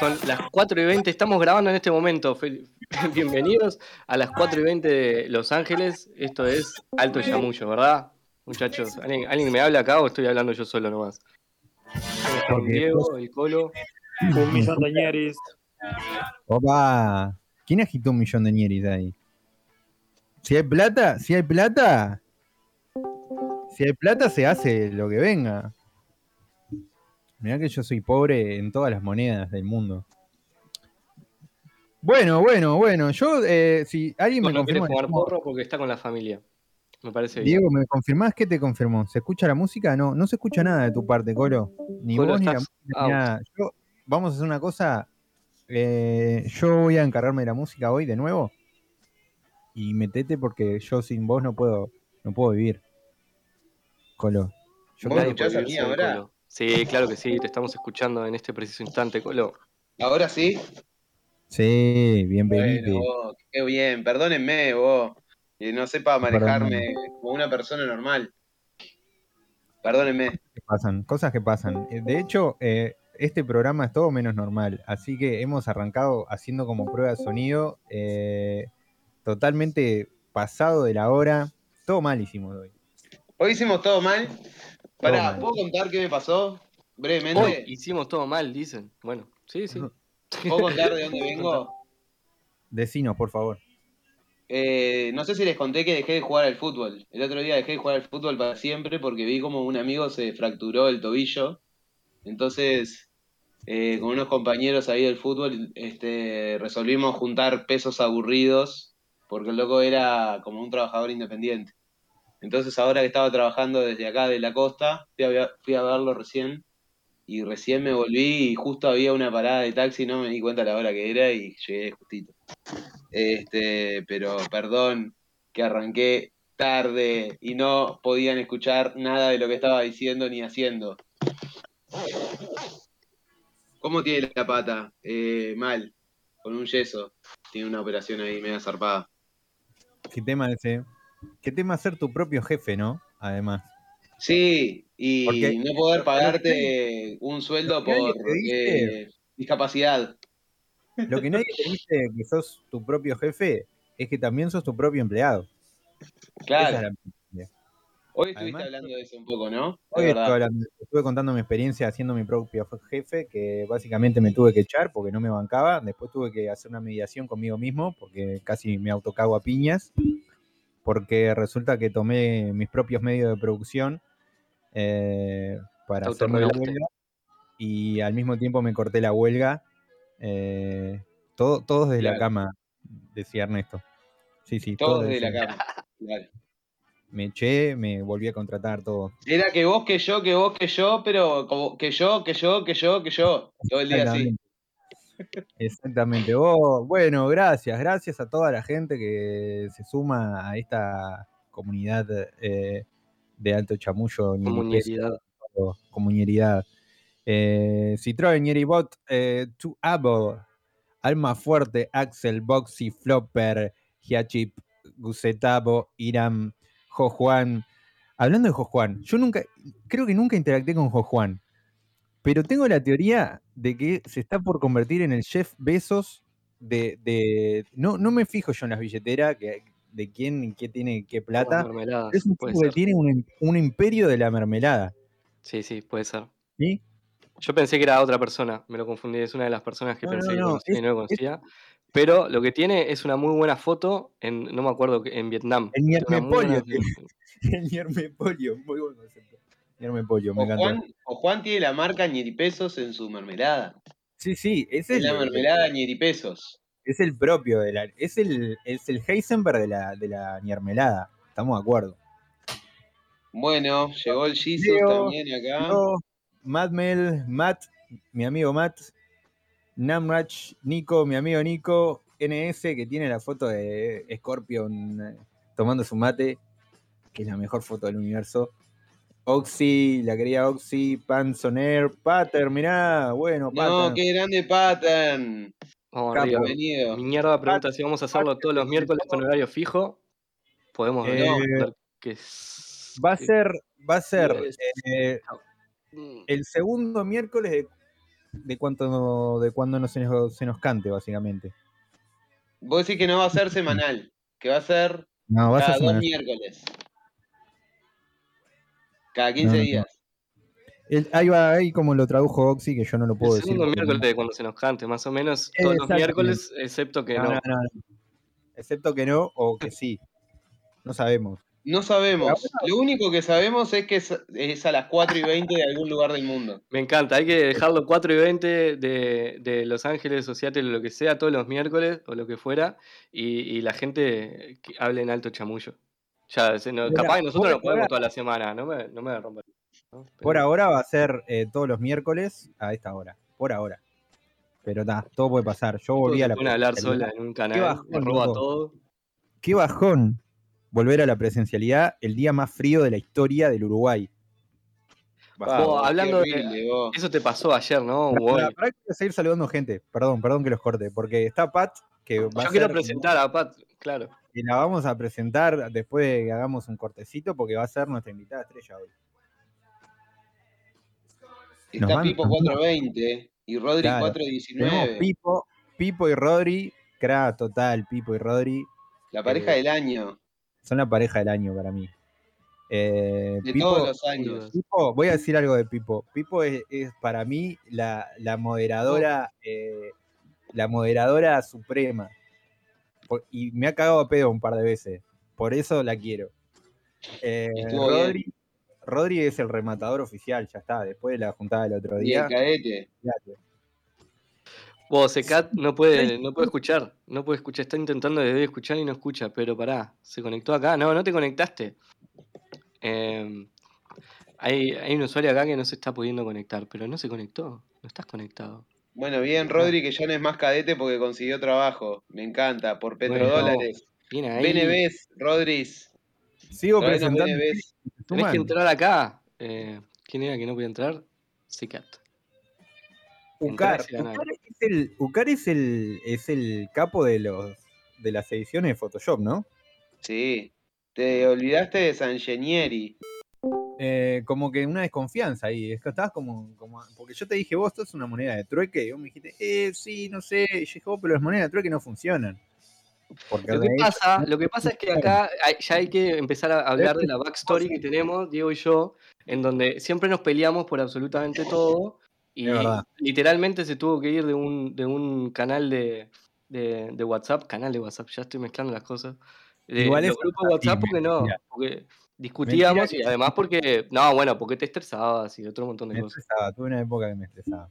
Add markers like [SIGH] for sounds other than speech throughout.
Son las 4 y 20, estamos grabando en este momento. [LAUGHS] Bienvenidos a las 4 y 20 de Los Ángeles. Esto es Alto Yamullo, ¿verdad? Muchachos, ¿alguien, me habla acá o estoy hablando yo solo nomás? Con Diego, el Colo. Un millón de ñeris. Opa, ¿quién agitó un millón de ñeris ahí? Si hay plata, si hay plata, si hay plata se hace lo que venga. Mirá que yo soy pobre en todas las monedas del mundo. Bueno, bueno, bueno. Yo, eh, si alguien me confirma. jugar porro porque está con la familia. Me parece Diego, ¿me confirmás qué te confirmó? ¿Se escucha la música? No, no se escucha nada de tu parte, Colo. Ni vos ni la música. Yo, vamos a hacer una cosa. Eh, yo voy a encargarme de la música hoy de nuevo. Y metete porque yo sin vos no puedo, no puedo vivir. Colo. Yo ¿Vos escuchás a mí ahora? Sí, claro que sí, te estamos escuchando en este preciso instante, Colo. ¿Ahora sí? Sí, bienvenido. Bueno, qué bien, perdónenme vos, que no sepa manejarme como una persona normal. Perdónenme. Pasan, cosas que pasan. Eh, de hecho, eh, este programa es todo menos normal, así que hemos arrancado haciendo como prueba de sonido, eh, totalmente pasado de la hora, todo mal hicimos hoy. Hoy hicimos todo mal, Pará, ¿puedo contar qué me pasó? Brevemente. hicimos todo mal, dicen. Bueno, sí, sí. ¿Puedo contar de dónde [LAUGHS] vengo? Decinos, por favor. Eh, no sé si les conté que dejé de jugar al fútbol. El otro día dejé de jugar al fútbol para siempre porque vi como un amigo se fracturó el tobillo. Entonces, eh, con unos compañeros ahí del fútbol, este, resolvimos juntar pesos aburridos porque el loco era como un trabajador independiente. Entonces ahora que estaba trabajando desde acá de la costa, fui a, verlo recién y recién me volví y justo había una parada de taxi, no me di cuenta la hora que era y llegué justito. Este, pero perdón que arranqué tarde y no podían escuchar nada de lo que estaba diciendo ni haciendo. ¿Cómo tiene la pata? Eh, mal, con un yeso. Tiene una operación ahí media zarpada. ¿Qué tema ese? Qué tema ser tu propio jefe, ¿no? Además. Sí, y no poder pagarte un sueldo por eh, discapacidad. Lo que nadie te dice que sos tu propio jefe es que también sos tu propio empleado. Claro. Hoy estuviste hablando de eso un poco, ¿no? Hoy estuve contando mi experiencia haciendo mi propio jefe, que básicamente me tuve que echar porque no me bancaba. Después tuve que hacer una mediación conmigo mismo porque casi me autocago a piñas porque resulta que tomé mis propios medios de producción eh, para hacer la huelga y al mismo tiempo me corté la huelga. Eh, todo, todos desde la cama, decía Ernesto. Sí, sí, todos desde la cama. Me eché, me volví a contratar todo. Era que vos, que yo, que vos, que yo, pero como que yo, que yo, que yo, que yo. Todo el día así. Exactamente. Oh, bueno, gracias, gracias a toda la gente que se suma a esta comunidad eh, de Alto Chamullo. Comunidad. Comunidad. Eh, Citroën, Yeribot, eh, To Able, Alma Fuerte, Axel, Boxy, Flopper, Hiachip, Gusetabo, Iram, Jo Juan. Hablando de Jo Juan, yo nunca, creo que nunca interactué con Jo Juan. Pero tengo la teoría de que se está por convertir en el chef Besos de. no, no me fijo yo en las billeteras de quién qué tiene qué plata. Es un tipo que tiene un, imperio de la mermelada. Sí, sí, puede ser. ¿Sí? Yo pensé que era otra persona, me lo confundí, es una de las personas que pensé que conocía y no conocía. pero lo que tiene es una muy buena foto en, no me acuerdo, en Vietnam. En Miermepolio. [LAUGHS] En Miermepolio, muy o Juan, tiene la marca Ñeripesos en su mermelada. Sí, sí, es, el, la mermelada Ñeripesos. Es el propio de la. Es el, es el Heisenberg de la, de la Ñermelada. Estamos de acuerdo. Bueno, llegó el Jesus también acá. Matt Mel, Matt, mi amigo Matt, Namrach, Nico, mi amigo Nico, NS, que tiene la foto de Scorpion eh, tomando su mate, que es la mejor foto del universo. Oxy, la quería Oxy, Panzoner, Pattern, mirá, bueno, Pattern. No, qué grande Pattern. Bienvenido. Mi mierda pregunta si vamos a hacerlo todos los miércoles con horario fijo. Podemos eh, ver que Va a ser, va a ser eh, el segundo miércoles de de cuánto de cuándo no se nos, se nos cante, básicamente. Vos decís que no va a ser semanal, que va a ser No, cada a dos miércoles. Cada 15 No, no. días. El- ahí va, ahí como lo tradujo Oxy, que yo no lo puedo El decir. segundo porque- miércoles de cuando se nos cante, más o menos todos los miércoles, excepto que No, no. no, no, no. Excepto que no o que sí. No sabemos. No sabemos. Lo único que sabemos es que es, es a las 4 y 20 de algún lugar del mundo. [LAUGHS] Me encanta, hay que dejarlo 4 y 20 de, de Los Ángeles o Seattle o lo que sea, todos los miércoles o lo que fuera, y, y la gente que hable en alto chamullo. Ya, capaz que nosotros por no podemos ahora- toda la semana, no me, no me. Por ahora va a ser eh, todos los miércoles a esta hora. Por ahora. Pero nada, todo puede pasar. Yo volví a la hablar presencialidad. sola en un canal, bajón, me roba loco. todo. Qué bajón volver a la presencialidad el día más frío de la historia del Uruguay. Vos, hablando de- vos. Eso te pasó ayer, ¿no? Pará, o hoy. pará, pará que voy a seguir saludando gente. Perdón, perdón que los corte. Porque está Pat, que va a Yo quiero ser- presentar a Pat, claro. Y la vamos a presentar después de que hagamos un cortecito porque va a ser nuestra invitada estrella hoy. Está Nos Pipo nos van- 420 y Rodri Claro. 419. Tenemos Pipo, Pipo y Rodri, cra total, Pipo y Rodri, La pareja Eh, del año. son la pareja del año para mí. Eh, De Pipo, todos los años. Pipo, voy a decir algo de Pipo. Pipo es, es para mí la, la moderadora, eh, la moderadora suprema. Por- y me ha cagado a pedo un par de veces. Por eso la quiero. Eh. Rodri, Rodri es el rematador oficial, ya está. Después de la juntada del otro Y día. el cadete. olvídate. Vos, Secat no puede, no puede escuchar, no puede escuchar, está intentando desde escuchar y no escucha, pero pará, se conectó acá, no, no te conectaste. Eh, hay, hay un usuario acá que no se está pudiendo conectar, pero no se conectó, no estás conectado. Bueno, bien, Rodri, que ya no es más cadete porque consiguió trabajo. Me encanta, por Bueno, petrodólares. Viene ahí, BNBs, Rodris. Sigo presentando. BNBs. tenés que entrar acá. Eh, ¿Quién era que no podía entrar? Secat. Ucar. Ucar es el, Ucar es el, es el capo de los de las ediciones de Photoshop, ¿no? Sí. Te olvidaste de Sangenieri. Eh, como que una desconfianza ahí. Es que estabas como, como- Porque yo te dije, vos, esto es una moneda de trueque. Y vos me dijiste, eh, sí, no sé. Y yo dije, "Oh, pero las monedas de trueque no funcionan. Porque Lo que, pasa, lo que pasa es que acá hay- ya hay que empezar a hablar de la [LAUGHS] backstory que tenemos, Diego y yo, en donde siempre nos peleamos por absolutamente todo. Y literalmente se tuvo que ir de un, de un canal de, de- de WhatsApp, canal de WhatsApp, ya estoy mezclando las cosas. De Igual es grupos de WhatsApp porque no, porque discutíamos Mentira y que- además porque, no, bueno, porque te estresabas y otro montón de me cosas. estresaba. Tuve una época que me estresaba.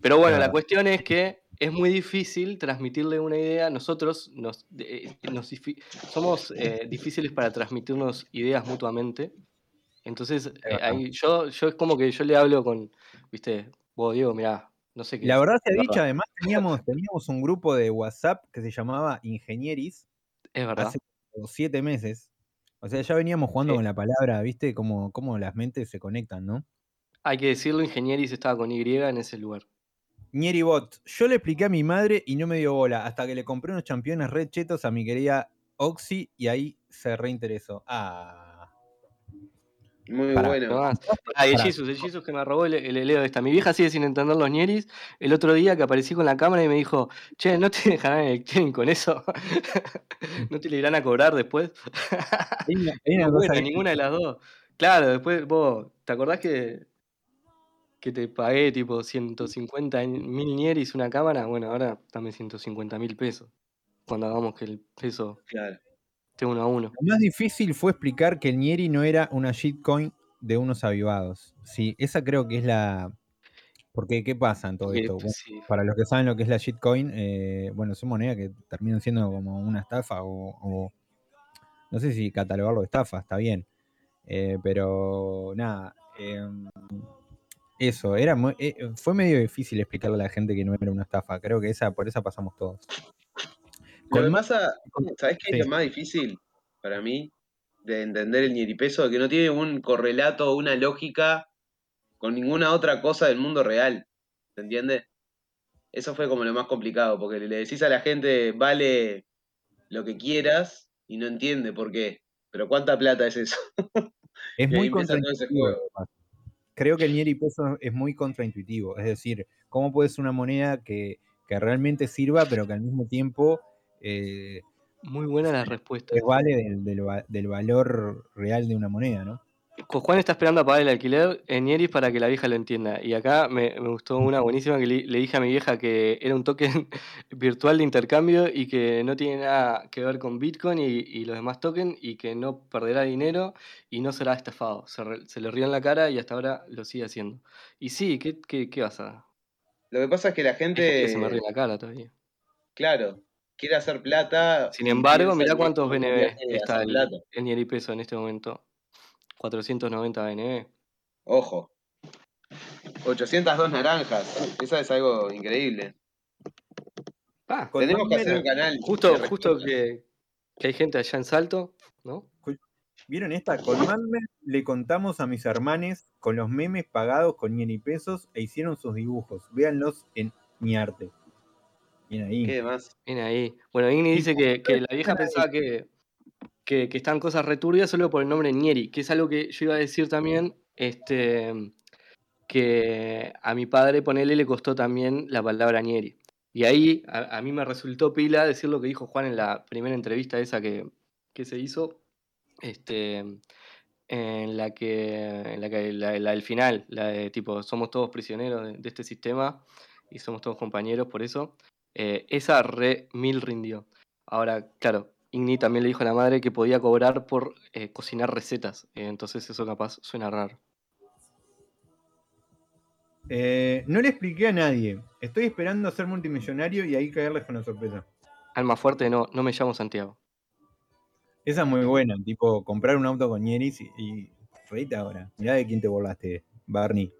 Pero bueno, Claro. la cuestión es que es muy difícil transmitirle una idea. Nosotros nos, de- nos somos eh, difíciles para transmitirnos ideas mutuamente. Entonces, eh, ahí, yo, yo es como que yo le hablo con, viste, vos Diego, mirá, no sé qué. La verdad se ha dicho, además teníamos, teníamos un grupo de WhatsApp que se llamaba Ingenieris Es verdad. hace siete meses. O sea, ya veníamos jugando Sí. con la palabra, ¿viste? Como, como las mentes se conectan, ¿no? Hay que decirlo, Ingenieris estaba con Y en ese lugar. Bot, yo le expliqué a mi madre y no me dio bola, hasta que le compré unos championes red chetos a mi querida Oxy y ahí se reinteresó. Ah. Muy bueno. No más. Ah, y el. Jesus, el Jesus que me robó el, el heleo de esta. Mi vieja sigue sin entender los ñeris. El otro día que aparecí con la cámara y me dijo, che, ¿no te [LAUGHS] dejarán el clearing con eso? [LAUGHS] ¿No te le irán a cobrar después? [LAUGHS] Hay una- hay una No, cosa ninguna de las dos. Claro, después vos, ¿te acordás que, que te pagué tipo 150 mil ñeris una cámara? Bueno, ahora dame 150 mil pesos. Cuando hagamos que el peso Claro. Esté uno a uno. Lo más difícil fue explicar que el Nieri no era una shitcoin de unos avivados. Sí, esa creo que es la. Porque, ¿qué pasa en todo esto? Sí, Para los que saben lo que es la shitcoin, eh, bueno, son monedas que terminan siendo como una estafa o, o- no sé si catalogarlo de estafa, está bien. Eh, pero nada, eh, eso, era eh, fue medio difícil explicarle a la gente que no era una estafa. Creo que esa por esa pasamos todos. Lo que pasa, ¿sabés qué Sí. es lo más difícil para mí de entender el ñeripeso? Que no tiene un correlato, una lógica con ninguna otra cosa del mundo real. ¿Se entiende? Eso fue como lo más complicado, porque le decís a la gente, vale lo que quieras, y no entiende por qué. Pero ¿cuánta plata es eso? Es [LAUGHS] y muy contraintuitivo. creo que el Nieri peso es muy contraintuitivo. Es decir, ¿cómo puede ser una moneda que, que realmente sirva, pero que al mismo tiempo eh, Muy buena la respuesta. vale del, del va- del valor real de una moneda, ¿no? Juan está esperando a pagar el alquiler en Nieris para que la vieja lo entienda. Y acá me, me gustó una [LAUGHS] buenísima que le, le dije a mi vieja que era un token [LAUGHS] virtual de intercambio y que no tiene nada que ver con Bitcoin y, y los demás tokens y que no perderá dinero y no será estafado. Se, re- se le rió en la cara y hasta ahora lo sigue haciendo. Y sí, ¿qué, qué, qué vas a...? Lo que pasa es que la gente que gente, se me ríe en la cara todavía. claro, quiere hacer plata. Sin embargo, mirá cuántos BNB está el, plata. el Nieri peso en este momento. 490 BNB. Ojo. 802 naranjas. Esa es algo increíble. Ah, Tenemos que hacer un canal. justo, justo que, que hay gente allá en Salto, ¿no? ¿Vieron esta? Con Madmen le contamos a mis hermanes con los memes pagados con Nieri pesos e hicieron sus dibujos. Véanlos en mi arte. Bien ahí. ¿Qué más? Bien ahí. Bueno, Igni dice que, que la vieja pensaba que, que, que están cosas returbias solo por el nombre Nieri, que es algo que yo iba a decir también, este, que a mi padre ponerle le costó también la palabra Nieri. Y ahí a, a mí me resultó pila decir lo que dijo Juan en la primera entrevista esa que, que se hizo, este, en la que, en la que la, la del final, la de tipo, somos todos prisioneros de, de este sistema y somos todos compañeros por eso. Eh, esa re mil rindió. Ahora, claro, Igni también le dijo a la madre que podía cobrar por eh, cocinar recetas. eh, entonces eso capaz suena raro. No le expliqué a nadie. Estoy esperando a ser multimillonario y ahí caerles con la sorpresa. Alma fuerte, no, no me llamo Santiago. Esa es muy buena, tipo comprar un auto con Nieris y, y reíte ahora. Mirá de quién te burlaste, Barney.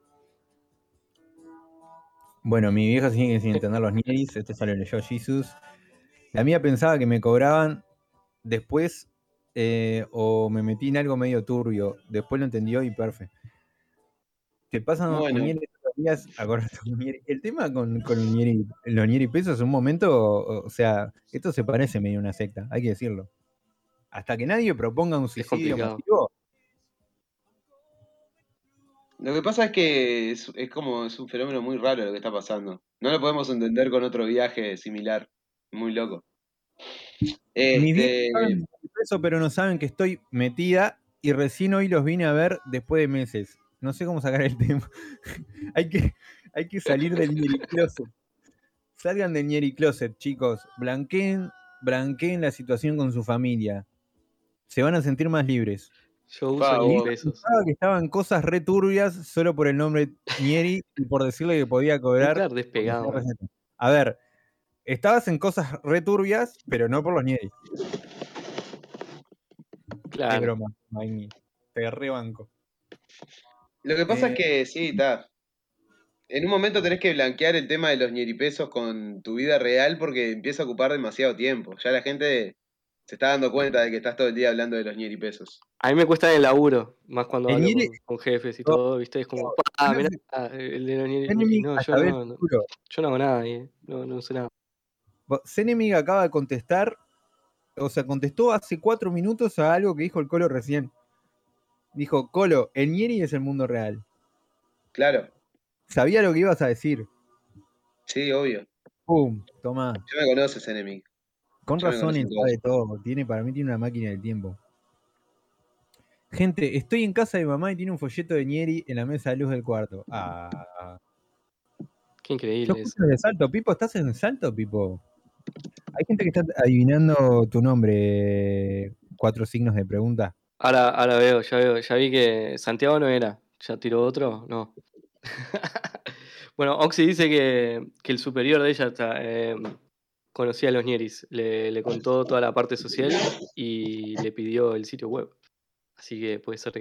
Bueno, mi vieja sigue sin entender los Nieris, este ya lo leyó Jesus. La mía pensaba que me cobraban después eh, o me metí en algo medio turbio. Después lo entendió y perfecto. Te pasan Bueno. los un Nieri. El tema con, con el Nieri- los Nieri pesos en un momento, o, sea, esto se parece medio a una secta, hay que decirlo. Hasta que nadie proponga un suicidio. Lo que pasa es que es, es como es un fenómeno muy raro lo que está pasando. No lo podemos entender con otro viaje similar. Muy loco. mis Este, viejos saben eso, pero no saben que estoy metida y recién hoy los vine a ver después de meses. No sé cómo sacar el [LAUGHS] tema. hay, que, hay que salir del Nieri Closet. Salgan del Nieri Closet, chicos. Blanqueen, blanqueen la situación con su familia. Se van a sentir más libres. Yo uso Pa, Nieri vos. pesos. Pensaba que estaban cosas re turbias solo por el nombre Nieri y por decirle que podía cobrar. Despegado. A ver, estabas en cosas re turbias, pero no por los Nieri. Qué Claro. broma, Magni. Te rebanco. lo que pasa Eh, es que sí, está. En un momento tenés que blanquear el tema de los ñeripesos con tu vida real porque empieza a ocupar demasiado tiempo. Ya la gente se está dando cuenta de que estás todo el día hablando de los ñeripesos. A mí me cuesta el laburo, más cuando hablo con, con jefes y No, todo, ¿viste? Es como, ah, mirá, el de los Nieri. Zenemic No, yo no, yo no hago nada ahí, no, no sé nada. Zenemic acaba de contestar, o sea, contestó hace cuatro minutos a algo que dijo el Colo recién. Dijo, Colo, el Nieri es el mundo real. Claro, Sabía lo que ibas a decir. sí, obvio. Pum, toma. Ya me conoces, enemigo. Con me razón conocen sabe todo. Tiene, para mí tiene una máquina del tiempo. Gente, estoy en casa de mamá y tiene un folleto de Nieri en la mesa de luz del cuarto. Ah. Qué Yo increíble escucho de salto, Pipo, ¿estás en salto, Pipo? Hay gente que está adivinando tu nombre. Cuatro signos de pregunta. Ahora, ahora veo, ya veo, ya vi que Santiago no era. ¿Ya tiró otro? No. [LAUGHS] bueno, Oxy dice que, que el superior de ella está, eh, conocía a los Nieris. Le, le contó toda la parte social y le pidió el sitio web. Así que puede ser que,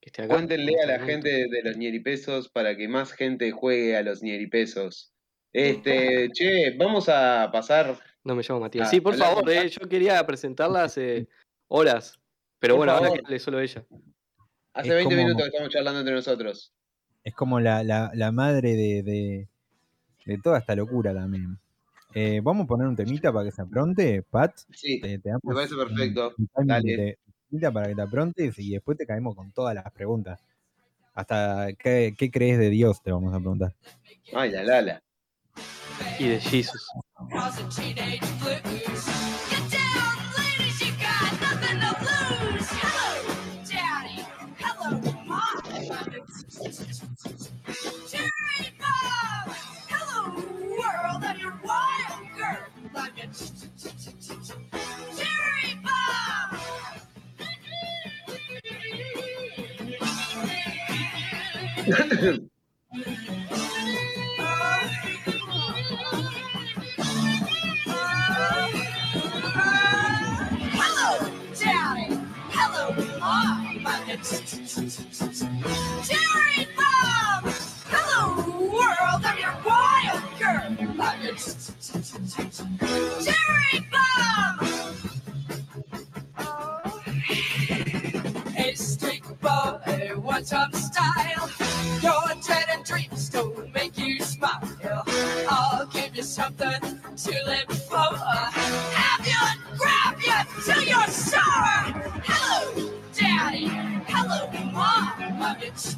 que esté acá. Cuéntenle en a este la gente de los ñeripesos para que más gente juegue a los ñeripesos. Este, che, vamos a pasar. No me llamo Matías. Ah, sí, por favor, eh, yo quería presentarla hace horas. Pero Por bueno, ahora que hable solo ella. Hace Es 20 como- minutos que estamos charlando entre nosotros. Es como la, la- la madre de, de- de toda esta locura también. Eh, Vamos a poner un temita para que se apronte, Pat. Sí, Te, te damos me parece un- perfecto. un timing Dale. de temita para que te aprontes y después te caemos con todas las preguntas. hasta qué, qué crees de Dios, te vamos a preguntar. Ay, la Lala. Y de Jesus. Jerry Bob. Hello, world, I'm your wild girl. Jerry Bob. Hey, street boy, what's up, something to live for. Have you grab you till you're sore. Hello, Daddy. Hello, Mom. Love you.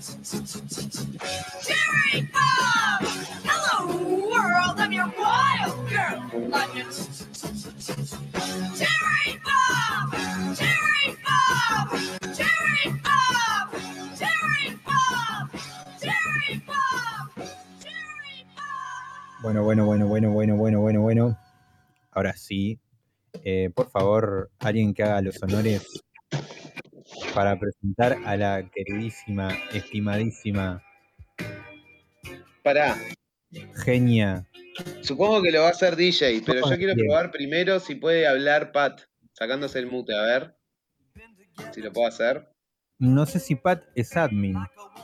Bueno, bueno, bueno, bueno, bueno, bueno, bueno. Ahora sí. Eh, por favor, alguien que haga los honores para presentar a la queridísima, estimadísima, Pará. genia. Supongo que lo va a hacer DJ, pero yo quiero probar primero si puede hablar Pat, sacándose el mute, a ver. Si lo puedo hacer. No sé si Pat es admin,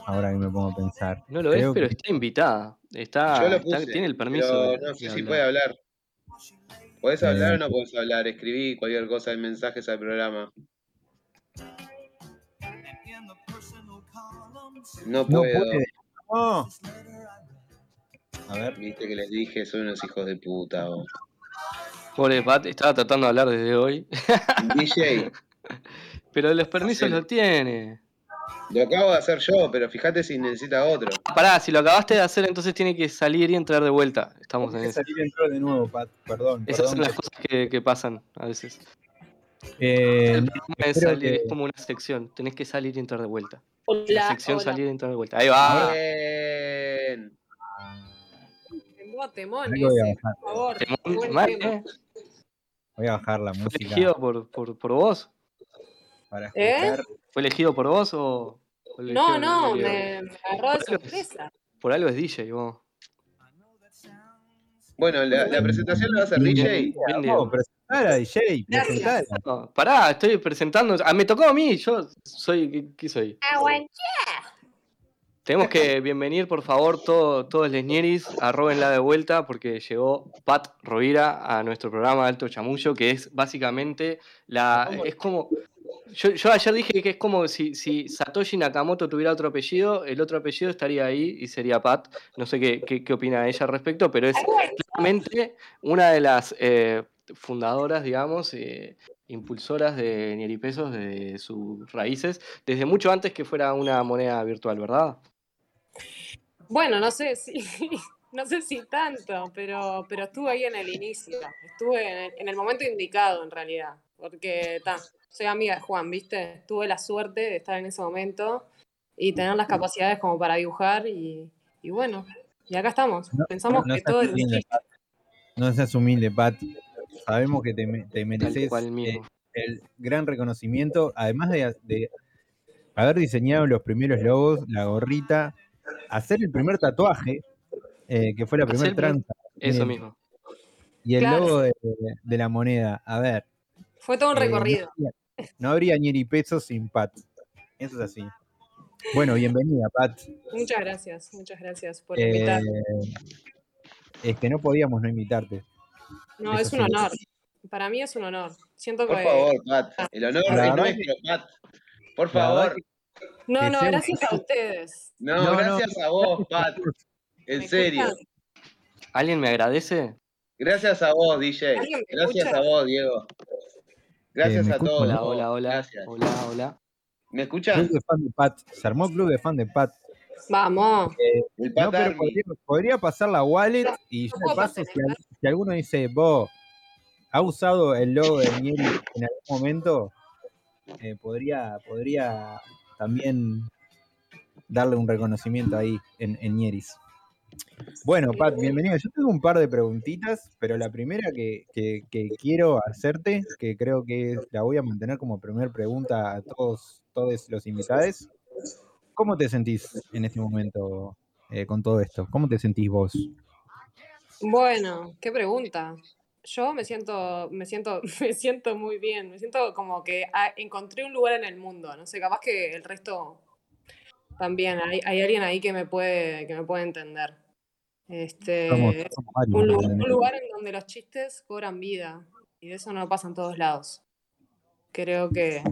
ahora que me pongo a pensar. No lo es, Creo pero que- está invitada. Está, Yo lo está- puse, tiene el permiso. pero de- no sé de si hablar. puede hablar. ¿Podés Eh, hablar o no podés hablar? Escribí cualquier cosa en mensajes al programa. No No puedo. puede. No. A ver. Viste que les dije, son unos hijos de puta. vos. Pobre Pat, estaba tratando de hablar desde hoy. DJ, [LAUGHS] Pero los permisos los tiene. Lo acabo de hacer yo, pero fíjate si necesita otro. Ah, Pará, si lo acabaste de hacer, entonces tiene que salir y entrar de vuelta. Estamos en que eso. salir y entrar de nuevo, Pat. Perdón. Esas perdón. son las cosas que, que pasan a veces. Eh, El programa es, salir- que- es como una sección. Tenés que salir y entrar de vuelta. La Hola, sección hola. salir y entrar de vuelta. Ahí va. Bien. Temón, ese, por favor. Temón, Qué buen mal, tema. ¿eh? Voy a bajar la ¿Fue música elegido por, por, por vos? Para ¿Eh? ¿Fue elegido por vos o.? No, no, me, me agarró de sorpresa. Por algo es DJ, vos. Bueno, la, la presentación la va a hacer DJ. Vamos, Diego. presentala, DJ. No, pará, estoy presentando. Ah, me tocó a mí. Yo soy. ¿Qué, qué soy? Tenemos que bienvenir, por favor, todo- todos les ñeris, arrobenla de vuelta porque llegó Pat Rovira a nuestro programa Alto Chamullo, que es básicamente la. Es como. Yo, ayer dije que es como si, Satoshi Nakamoto tuviera otro apellido, el otro apellido estaría ahí y sería Pat. No sé qué, qué, opina ella al respecto, pero es claramente una de las eh, fundadoras, digamos, eh, impulsoras de Nieripesos, de sus raíces, desde mucho antes que fuera una moneda virtual, ¿verdad? Bueno, no sé si, [LAUGHS] no sé si tanto, pero, pero estuve ahí en el inicio. Estuve en el, en el momento indicado, en realidad. Porque ta, soy amiga de Juan, ¿viste? Tuve la suerte de estar en ese momento y tener las capacidades como para dibujar y, y bueno, y acá estamos. No- Pensamos no que todo un humilde. No seas humilde, Pat. Sabemos que te, mereces eh, el gran reconocimiento, además de, de haber diseñado los primeros logos, la gorrita, hacer el primer tatuaje, eh, que fue la primera tranza, Eso el- mismo. y el Claro. logo de, de la moneda. A ver, Fue todo un eh, recorrido. no, habría- no habría ni ni pesos sin Pat. Eso es así. Bueno, bienvenida, Pat. Muchas gracias, muchas gracias por Eh, invitarme. es que no podíamos no invitarte. No, eso es un sí. honor. Para mí es un honor. Siento Por que. favor, Pat. El honor La es nuestro, Pat. Por La favor. No, que no, gracias a ustedes. No, No, no. gracias a vos, Pat. En ¿Me serio. escuchan? ¿Alguien me agradece? Gracias a vos, DJ. ¿Alguien me Gracias escucha? a vos, Diego. Gracias Eh, ¿me a todos. Hola, hola, hola. Gracias. Hola, hola. ¿Me Club escuchan? de fan de Pat. Se armó club de fan de Pat. Vamos. El No, Pat pero podría, podría pasar la wallet y yo No paso, si, al- si alguno dice, vos, ¿ha usado el logo de Nieri en algún momento? Eh, podría, podría también darle un reconocimiento ahí en, en Nieris. Bueno, Pat, bienvenido. Yo tengo un par de preguntitas, pero la primera que, que- que quiero hacerte, que creo que la voy a mantener como primer pregunta a todos, todos los invitados. ¿Cómo te sentís en este momento eh, con todo esto? ¿Cómo te sentís vos? Bueno, qué pregunta. Yo me siento, me siento, [LAUGHS] me siento muy bien. Me siento como que ah, encontré un lugar en el mundo. No sé, capaz que el resto también. Hay, hay alguien ahí que me puede, que me puede entender. Este, Somos, somos varios, un, lu- ¿no? un lugar en donde los chistes cobran vida. Y eso no pasa en todos lados. Creo que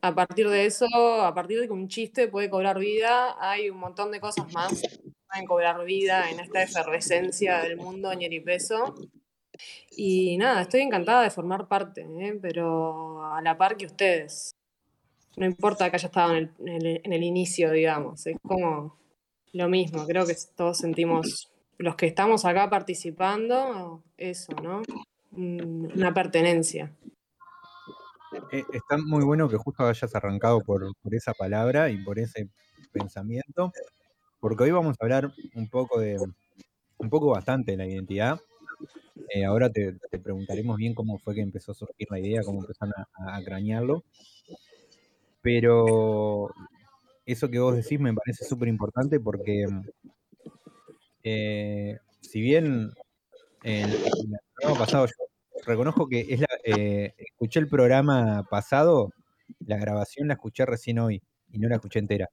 a partir de eso, a partir de que un chiste puede cobrar vida, hay un montón de cosas más que pueden cobrar vida en esta efervescencia del mundo ñeripeso. Y nada, estoy encantada de formar parte, ¿eh? pero a la par que ustedes. No importa que haya estado en el, en el- inicio, digamos, es como lo mismo. Creo que todos sentimos, los que estamos acá participando, eso, ¿no? Un- Una pertenencia. Eh, está muy bueno que justo hayas arrancado por, por esa palabra y por ese pensamiento, porque hoy vamos a hablar un poco de, un poco bastante de la identidad. Eh, ahora te, preguntaremos bien cómo fue que empezó a surgir la idea, cómo empezaron a, a cranearlo. Pero eso que vos decís me parece súper importante porque eh, si bien en, el programa pasado yo reconozco que es la, eh, escuché el programa pasado, la grabación la escuché recién hoy y no la escuché entera.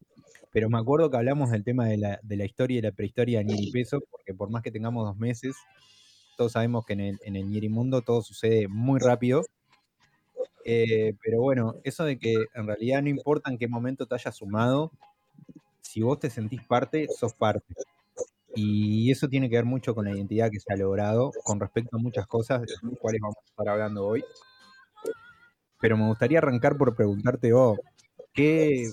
Pero me acuerdo que hablamos del tema de la, de la historia y la prehistoria de Nieri Peso, porque por más que tengamos dos meses, todos sabemos que en el, en el Nieri Mundo todo sucede muy rápido. Eh, pero bueno, eso de que en realidad no importa en qué momento te hayas sumado, si vos te sentís parte, sos parte. Y eso tiene que ver mucho con la identidad que se ha logrado con respecto a muchas cosas de las cuales vamos a estar hablando hoy. Pero me gustaría arrancar por preguntarte vos, ¿qué,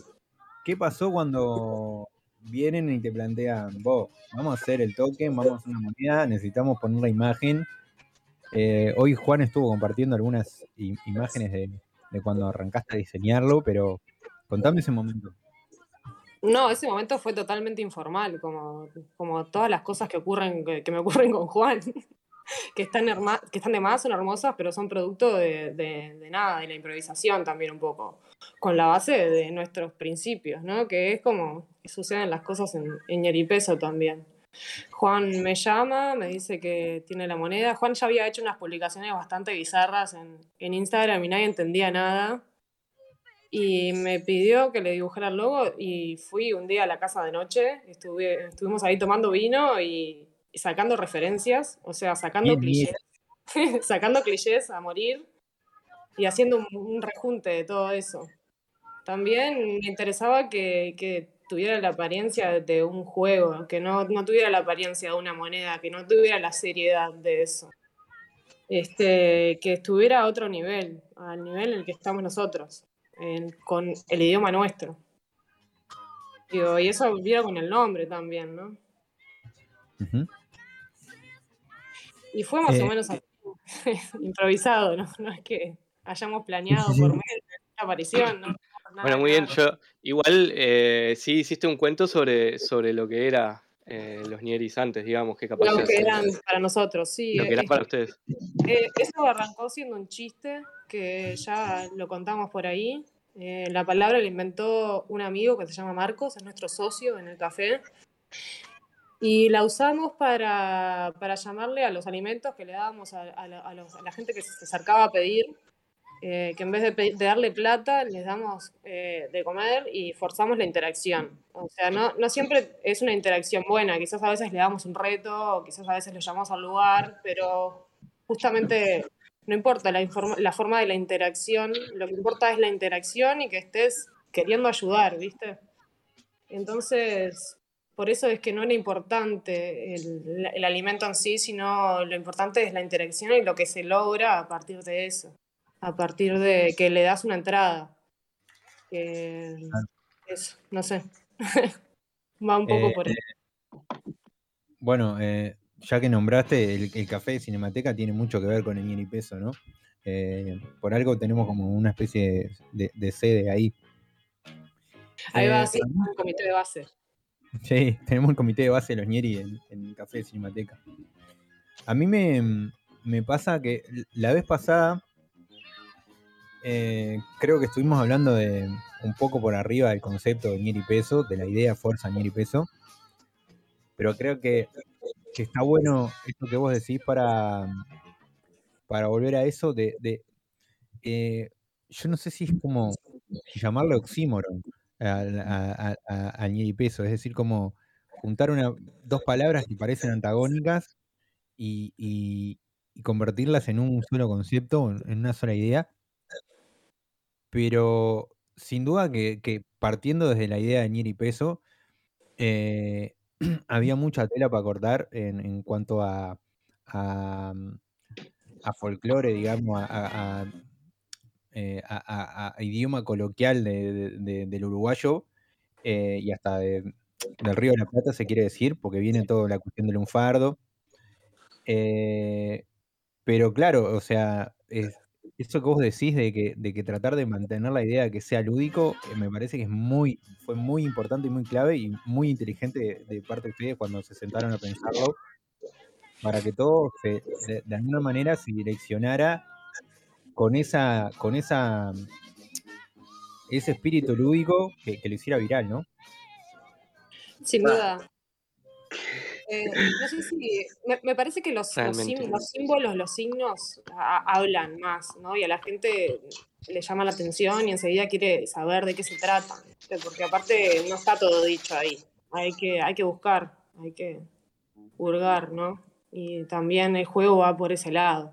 qué pasó cuando vienen y te plantean, vos, vamos a hacer el token, vamos a hacer una moneda, necesitamos poner la imagen? Eh, hoy Juan estuvo compartiendo algunas imágenes de, cuando arrancaste a diseñarlo, pero contame ese momento. No, ese momento fue totalmente informal, como, como todas las cosas que ocurren, que, me ocurren con Juan, [LAUGHS] que están, herma- que están de más, son hermosas, pero son producto de, de- nada, de la improvisación también un poco, con la base de nuestros principios, ¿no? Que es como suceden las cosas en, en también. Juan me llama, me dice que tiene la moneda. Juan ya había hecho unas publicaciones bastante bizarras en, en Instagram y nadie entendía nada. Y me pidió que le dibujara el logo y fui un día a la casa de noche, estuve, estuvimos ahí tomando vino y, y sacando referencias, o sea, sacando clichés, [LAUGHS] sacando clichés a morir y haciendo un, un rejunte de todo eso. También me interesaba que, que tuviera la apariencia de un juego, que no, no tuviera la apariencia de una moneda, que no tuviera la seriedad de eso. Este, que estuviera a otro nivel, al nivel en el que estamos nosotros, en- con el idioma nuestro. Digo, y eso viene con el nombre también, ¿no? Y fue más Eh, o menos así, [LAUGHS] improvisado, ¿no? No es que hayamos planeado por medio de la aparición, ¿no? Nada Bueno, muy bien. Yo igual eh, sí hiciste un cuento sobre, sobre lo que era eh, los Nieris antes, digamos, qué Lo capacidades que eran para nosotros, sí. lo que era eh, para ustedes. Eh, eso arrancó siendo un chiste que ya lo contamos por ahí. Eh, la palabra la inventó un amigo que se llama Marcos, es nuestro socio en el café. Y la usamos para, para llamarle a los alimentos que le dábamos a, a la, a los- a la gente que se acercaba a pedir, eh, que en vez de, darle plata, les damos eh, de comer y forzamos la interacción. O sea, no, no siempre es una interacción buena, quizás a veces le damos un reto, quizás a veces lo llamamos al lugar, pero justamente no importa la, la forma de la interacción, lo que importa es la interacción y que estés queriendo ayudar, ¿viste? Entonces, por eso es que no era importante el, el alimento en sí, sino lo importante es la interacción y lo que se logra a partir de eso, a partir de que le das una entrada. Que, eso, no sé. [LAUGHS] Va un poco Eh, por ahí. Bueno, eh, ya que nombraste, el, el café de Cinemateca tiene mucho que ver con el Ñeri Peso, ¿no? Eh, por algo tenemos como una especie de, de sede ahí. Ahí va, Eh, sí, un comité de base. Sí, tenemos el comité de base de los en, en el Café de Cinemateca. A mí me, me pasa que la vez pasada eh, creo que estuvimos hablando de un poco por arriba del concepto de Ñeri Peso, de la idea fuerza Ñeri Peso, pero creo que, está bueno esto que vos decís para, para volver a eso de... de, eh, yo no sé si es como llamarlo oxímoron al, al Ñeri Peso, es decir, como juntar una, dos palabras que parecen antagónicas y, y- y convertirlas en un solo concepto, en una sola idea, pero sin duda que, que partiendo desde la idea de Ñeri Peso, eh, [CLEARS THROAT] había mucha tela para cortar en, en cuanto a, a, mm, a folclore, digamos, a, eh, a- a- a idioma coloquial de- de- de- del uruguayo eh, y hasta de- del Río de la Plata, se quiere decir, porque viene toda la cuestión del lunfardo. Eh, pero claro, o sea, es- eso que vos decís de que, de que tratar de mantener la idea de que sea lúdico, eh, me parece que es muy, fue muy importante y muy clave y muy inteligente de, parte de ustedes cuando se sentaron a pensarlo, para que todo se, de, alguna manera se direccionara con esa, con esa ese espíritu lúdico que lo hiciera viral, ¿no? Sin duda. Eh, no sé si. Me, me parece que los, los, Realmente. sim- los símbolos, los signos a- hablan más, ¿no? Y a la gente le llama la atención y enseguida quiere saber de qué se trata. Porque aparte no está todo dicho ahí. Hay que, hay que buscar, hay que hurgar, ¿no? Y también el juego va por ese lado.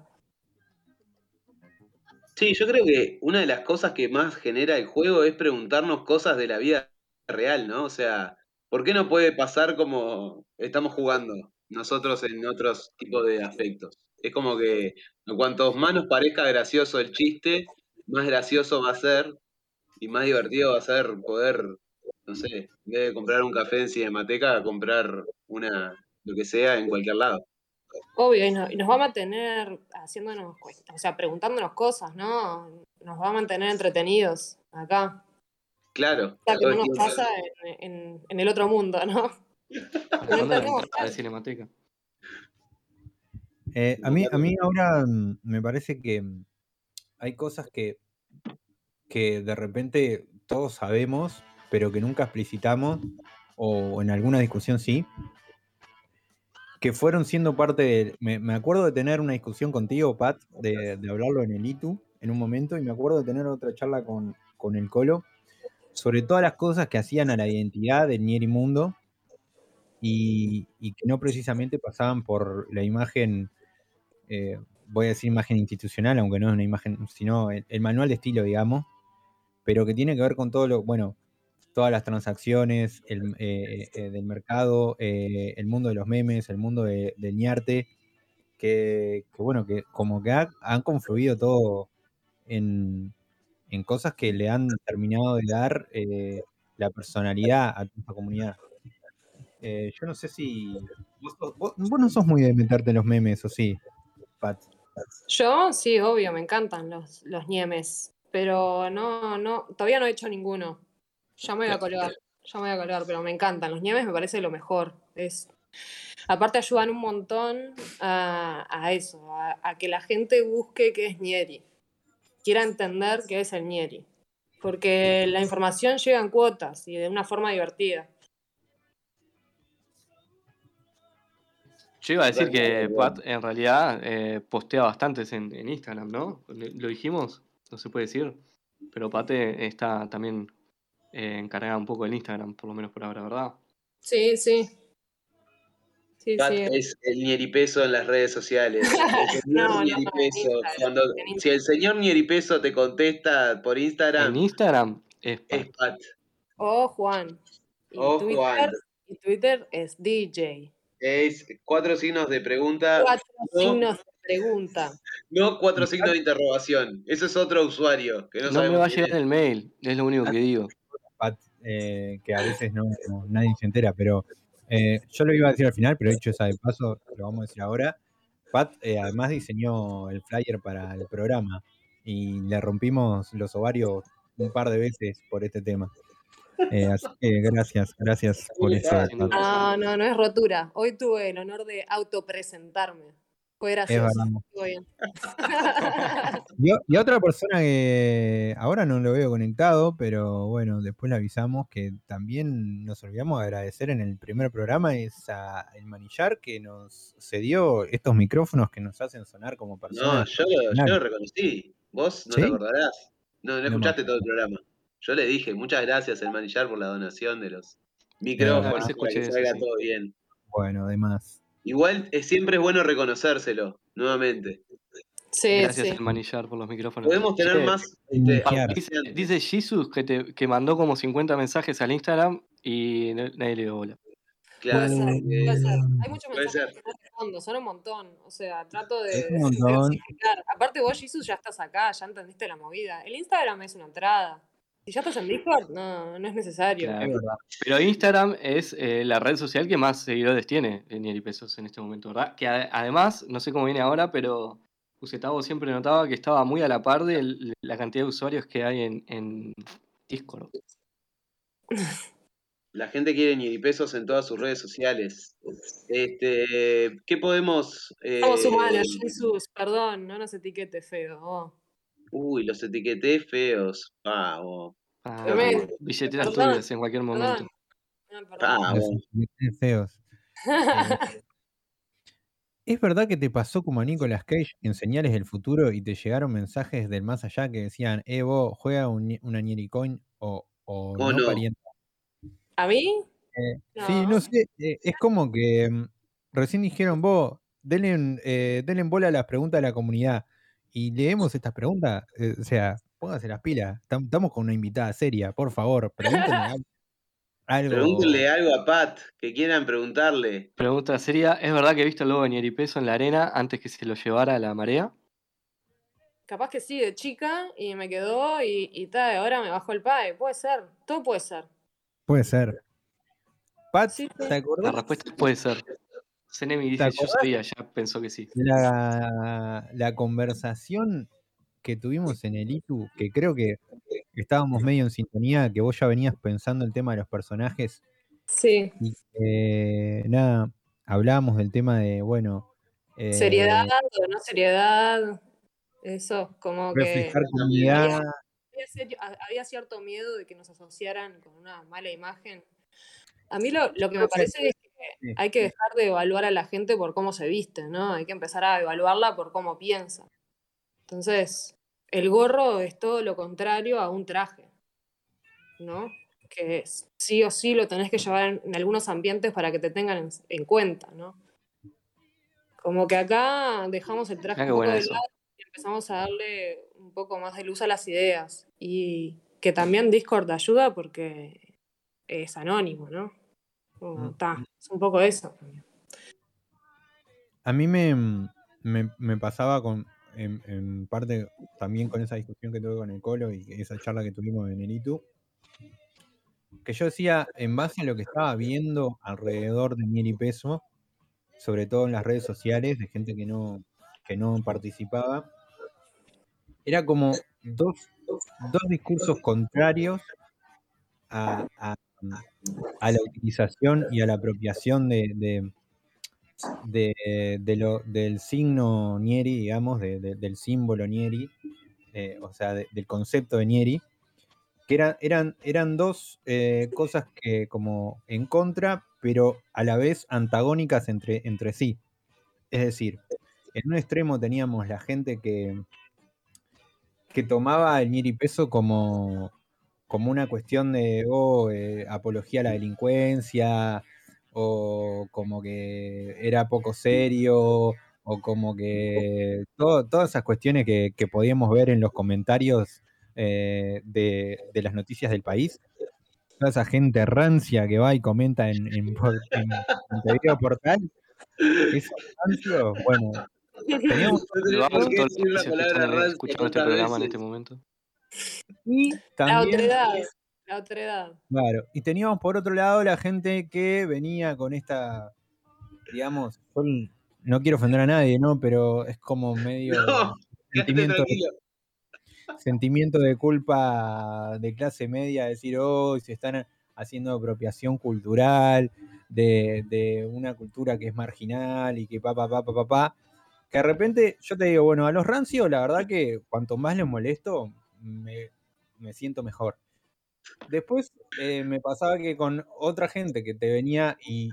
Sí, yo creo que una de las cosas que más genera el juego es preguntarnos cosas de la vida real, ¿no? O sea, ¿por qué no puede pasar como estamos jugando nosotros en otros tipos de afectos? Es como que cuanto más nos parezca gracioso el chiste, más gracioso va a ser y más divertido va a ser poder, no sé, en vez de comprar un café en Cinemateca, comprar una, lo que sea, en cualquier lado. Obvio, y, no- y nos va a mantener haciéndonos, o sea, preguntándonos cosas, ¿no? Nos va a mantener entretenidos acá. Claro. O sea, que no nos tiempo. pasa en, en- en el otro mundo, ¿no? [LAUGHS] Hablando de la Cinemateca. Eh, a, mí, a mí ahora mm, me parece que mm, hay cosas que, que de repente todos sabemos, pero que nunca explicitamos, o en alguna discusión sí, que fueron siendo parte de... Me, me acuerdo de tener una discusión contigo, Pat, de, de hablarlo en el ITU en un momento, y me acuerdo de tener otra charla con, con el Colo, sobre todas las cosas que hacían a la identidad del Nieri Mundo, y, y que no precisamente pasaban por la imagen eh, voy a decir imagen institucional, aunque no es una imagen, sino el, manual de estilo, digamos, pero que tiene que ver con todo lo, bueno, todas las transacciones el, eh, eh, del mercado, el mundo de los memes, el mundo de- del ñarte, que, bueno, que como que ha- han confluido todo en, en cosas que le han terminado de dar eh, la personalidad a esta comunidad. Eh, yo no sé si. Vos, vos- vos no sos muy de meterte en los memes, ¿o sí, Pat? Yo, sí, obvio, me encantan los, los ñemes, pero no, no, todavía no he hecho ninguno. Ya me voy a colgar, ya me voy a colgar, pero me encantan. Los ñemes me parece lo mejor. Es, aparte ayudan un montón a, a eso, a, a que la gente busque qué es ñeri, quiera entender qué es el ñeri. Porque la información llega en cuotas y de una forma divertida. Yo iba a decir que Pat en realidad eh, postea bastantes en, en Instagram, ¿no? Lo dijimos, no se puede decir. Pero Pat está también eh, encargada un poco del Instagram, por lo menos por ahora, ¿verdad? Sí, sí. Sí, es el ñeripeso en las redes sociales. [LAUGHS] El señor No, no, en ñeripeso. Instagram, Cuando, en Instagram. si el señor ñeripeso te contesta por En Instagram, Instagram es Pat. es Pat. Oh, Juan. Y Oh, Twitter, Juan. Y Twitter es DJ. Es cuatro signos de pregunta, Cuatro no. signos de pregunta. no cuatro signos de interrogación. Eso es otro usuario que no, No me va a llegar es. el mail, es lo único que digo. Pat, eh, que a veces no, no- nadie se entera, pero eh, yo lo iba a decir al final, pero dicho esa de paso, lo vamos a decir ahora. Pat eh, además diseñó el flyer para el programa y le rompimos los ovarios un par de veces por este tema. Eh, así que gracias, gracias por eso. No, no, no es rotura. Hoy tuve el honor de autopresentarme. Fue gracioso. [LAUGHS] Y, y otra persona que ahora no lo veo conectado, pero bueno, después le avisamos que también nos olvidamos de agradecer en el primer programa es a el Manillar que nos cedió estos micrófonos que nos hacen sonar como No, personas. yo lo, yo lo reconocí. Vos no ¿Sí? te acordarás. No, no No escuchaste todo el programa. Yo le dije, muchas gracias, el manillar, por la donación de los micrófonos verdad, para que salga sí. todo bien. Bueno, además. Igual es, siempre es bueno reconocérselo, nuevamente. Sí, Gracias sí. al manillar por los micrófonos. Podemos tener más. este, Dice, dice Jesus que, te, que mandó como 50 mensajes al Instagram y nadie le dio bola. Claro, Puede ser, eh, puede ser. Hay muchos mensajes que son un montón. O sea, trato Es de un montón. Aparte vos, Jesus, ya estás acá, ya entendiste la movida. El Instagram es una entrada. Si ya estás en Discord, no, no es necesario. Claro. Pero Instagram es eh, la red social que más seguidores tiene de Nieri Pesos en este momento, ¿verdad? Que ade- además, no sé cómo viene ahora, pero Usetavo siempre notaba que estaba muy a la par de la cantidad de usuarios que hay en, en Discord. [LAUGHS] La gente quiere ni pesos en todas sus redes sociales. Este, ¿Qué podemos. eh, Somos humanos, Jesus, perdón, no nos etiquete feo. vos. Uy, los etiqueté feos. Pavo. Ah, billeteras Perdón, tuyas en cualquier momento. Etiquetes feos. Eh, [LAUGHS] ¿Es verdad que te pasó como a Nicolas Cage en Señales del Futuro y te llegaron mensajes del más allá que decían, eh, vos, juega un, una Nieri Coin o, o ¿O no, no? pariente? ¿A mí? Eh, No. Sí, no sé, eh, es como que mm, recién dijeron, vos, denle, un- eh, denle bola a las preguntas de la comunidad y leemos estas preguntas, eh, o sea, pónganse las pilas, Tam- estamos con una invitada seria, por favor, pregúntenle al- algo. Pregúntenle algo a Pat, que quieran preguntarle. Pregunta seria, ¿es verdad que he visto el logo de Nieri Peso en la arena antes que se lo llevara a la marea? Capaz que sí, de chica, y me quedó y, y tal, ahora me bajó el PAE. Puede ser, todo puede ser. Puede ser. Pat, Sí, sí. ¿te La acordás respuesta puede ser. Zenemi dice, yo sabía, ya pensó que sí. la, la conversación que tuvimos en el ITU, que creo que estábamos medio en sintonía, que vos ya venías pensando el tema de los personajes Sí. y que, nada, hablábamos del tema de, bueno, eh, Seriedad o no seriedad. Eso, como que había, había cierto miedo de que nos asociaran con una mala imagen. A mí lo, lo que me parece es que hay que dejar de evaluar a la gente por cómo se viste, ¿no? Hay que empezar a evaluarla por cómo piensa. Entonces, el gorro es todo lo contrario a un traje, ¿no? Que es- sí o sí lo tenés que llevar en, en algunos ambientes para que te tengan en, en cuenta, ¿no? Como que acá dejamos el traje qué un poco de lado y empezamos a darle un poco más de luz a las ideas. Y que también Discord ayuda porque es anónimo, ¿no? Mm. es un poco eso. A mí me, me, me pasaba con, en, en parte también con esa discusión que tuve con el Colo y esa charla que tuvimos en el ITU, que yo decía, en base a lo que estaba viendo alrededor de Miel y Peso, sobre todo en las redes sociales, de gente que no, que no participaba, era como dos, dos discursos contrarios a, a- a la utilización y a la apropiación de, de- de- lo- del signo Nieri, digamos, de- de- del símbolo Nieri, eh, o sea, de- del concepto de Nieri, que era- eran, eran dos eh, cosas que como en contra, pero a la vez antagónicas entre, entre sí. Es decir, en un extremo teníamos la gente que, que tomaba el Nieri peso como, como una cuestión de oh, eh, apología a la delincuencia, o como que era poco serio, o como que todo- todas esas cuestiones que, que podíamos ver en los comentarios eh, de, de las noticias del país. Toda esa gente rancia que va y comenta en, en, en Portal. Esos rancios, bueno, [LAUGHS] teníamos Vamos la palabra rancio escuchando este programa en este momento. Y La también otredad. La otredad. Claro. Y teníamos por otro lado la gente que venía con esta, digamos, no quiero ofender a nadie, ¿no? Pero es como medio [LAUGHS] No, sentimiento, tranquilo. sentimiento de culpa de clase media, decir, oh, se están haciendo apropiación cultural de, de una cultura que es marginal y que pa, pa, pa, pa, pa, pa. Que de repente, yo te digo, bueno, a los rancios, la verdad que cuanto más les molesto, me, siento mejor. Después eh, me pasaba que con otra gente que te venía y,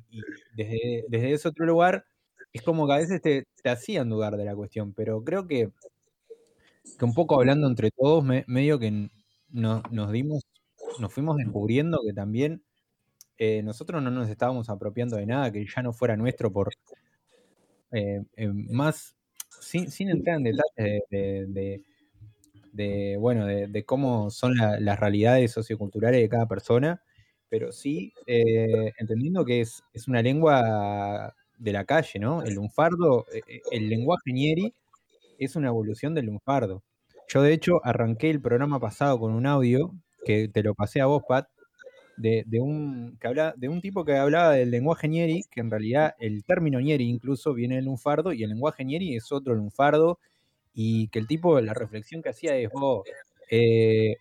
desde, desde ese otro lugar, es como que a veces te, hacían dudar de la cuestión, pero creo que, que un poco hablando entre todos, me- medio que no- nos dimos, nos fuimos descubriendo que también eh, nosotros no nos estábamos apropiando de nada que ya no fuera nuestro por eh, más, sin, entrar en detalles de, de- de- de, bueno, de, cómo son la- las realidades socioculturales de cada persona, pero sí eh, entendiendo que es, es una lengua de la calle, ¿no? El lunfardo, eh, eh, el lenguaje ñeri es una evolución del lunfardo. Yo de hecho arranqué el programa pasado con un audio que te lo pasé a vos, Pat, de, de un, que habla, de un tipo que hablaba del lenguaje ñeri, que en realidad el término ñeri incluso viene del lunfardo y el lenguaje ñeri es otro lunfardo y que el tipo, la reflexión que hacía es, vos, eh,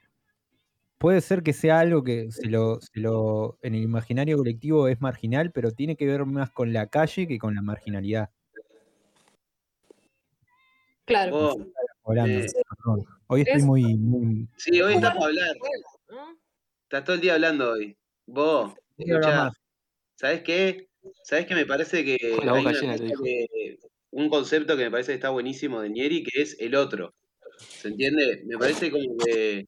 puede ser que sea algo que se lo, se lo- en el imaginario colectivo es marginal, pero tiene que ver más con la calle que con la marginalidad. Claro. Vos, Hablando, eh, perdón. Hoy estoy Es- muy, muy- sí, hoy estás para hablar. ¿no? Estás todo el día hablando hoy. Vos, escuchá, más. ¿sabés qué? ¿Sabés qué me parece que Con la hay boca una cosa que- un concepto que me parece que está buenísimo de Nieri, que es el otro. ¿Se entiende? Me parece como que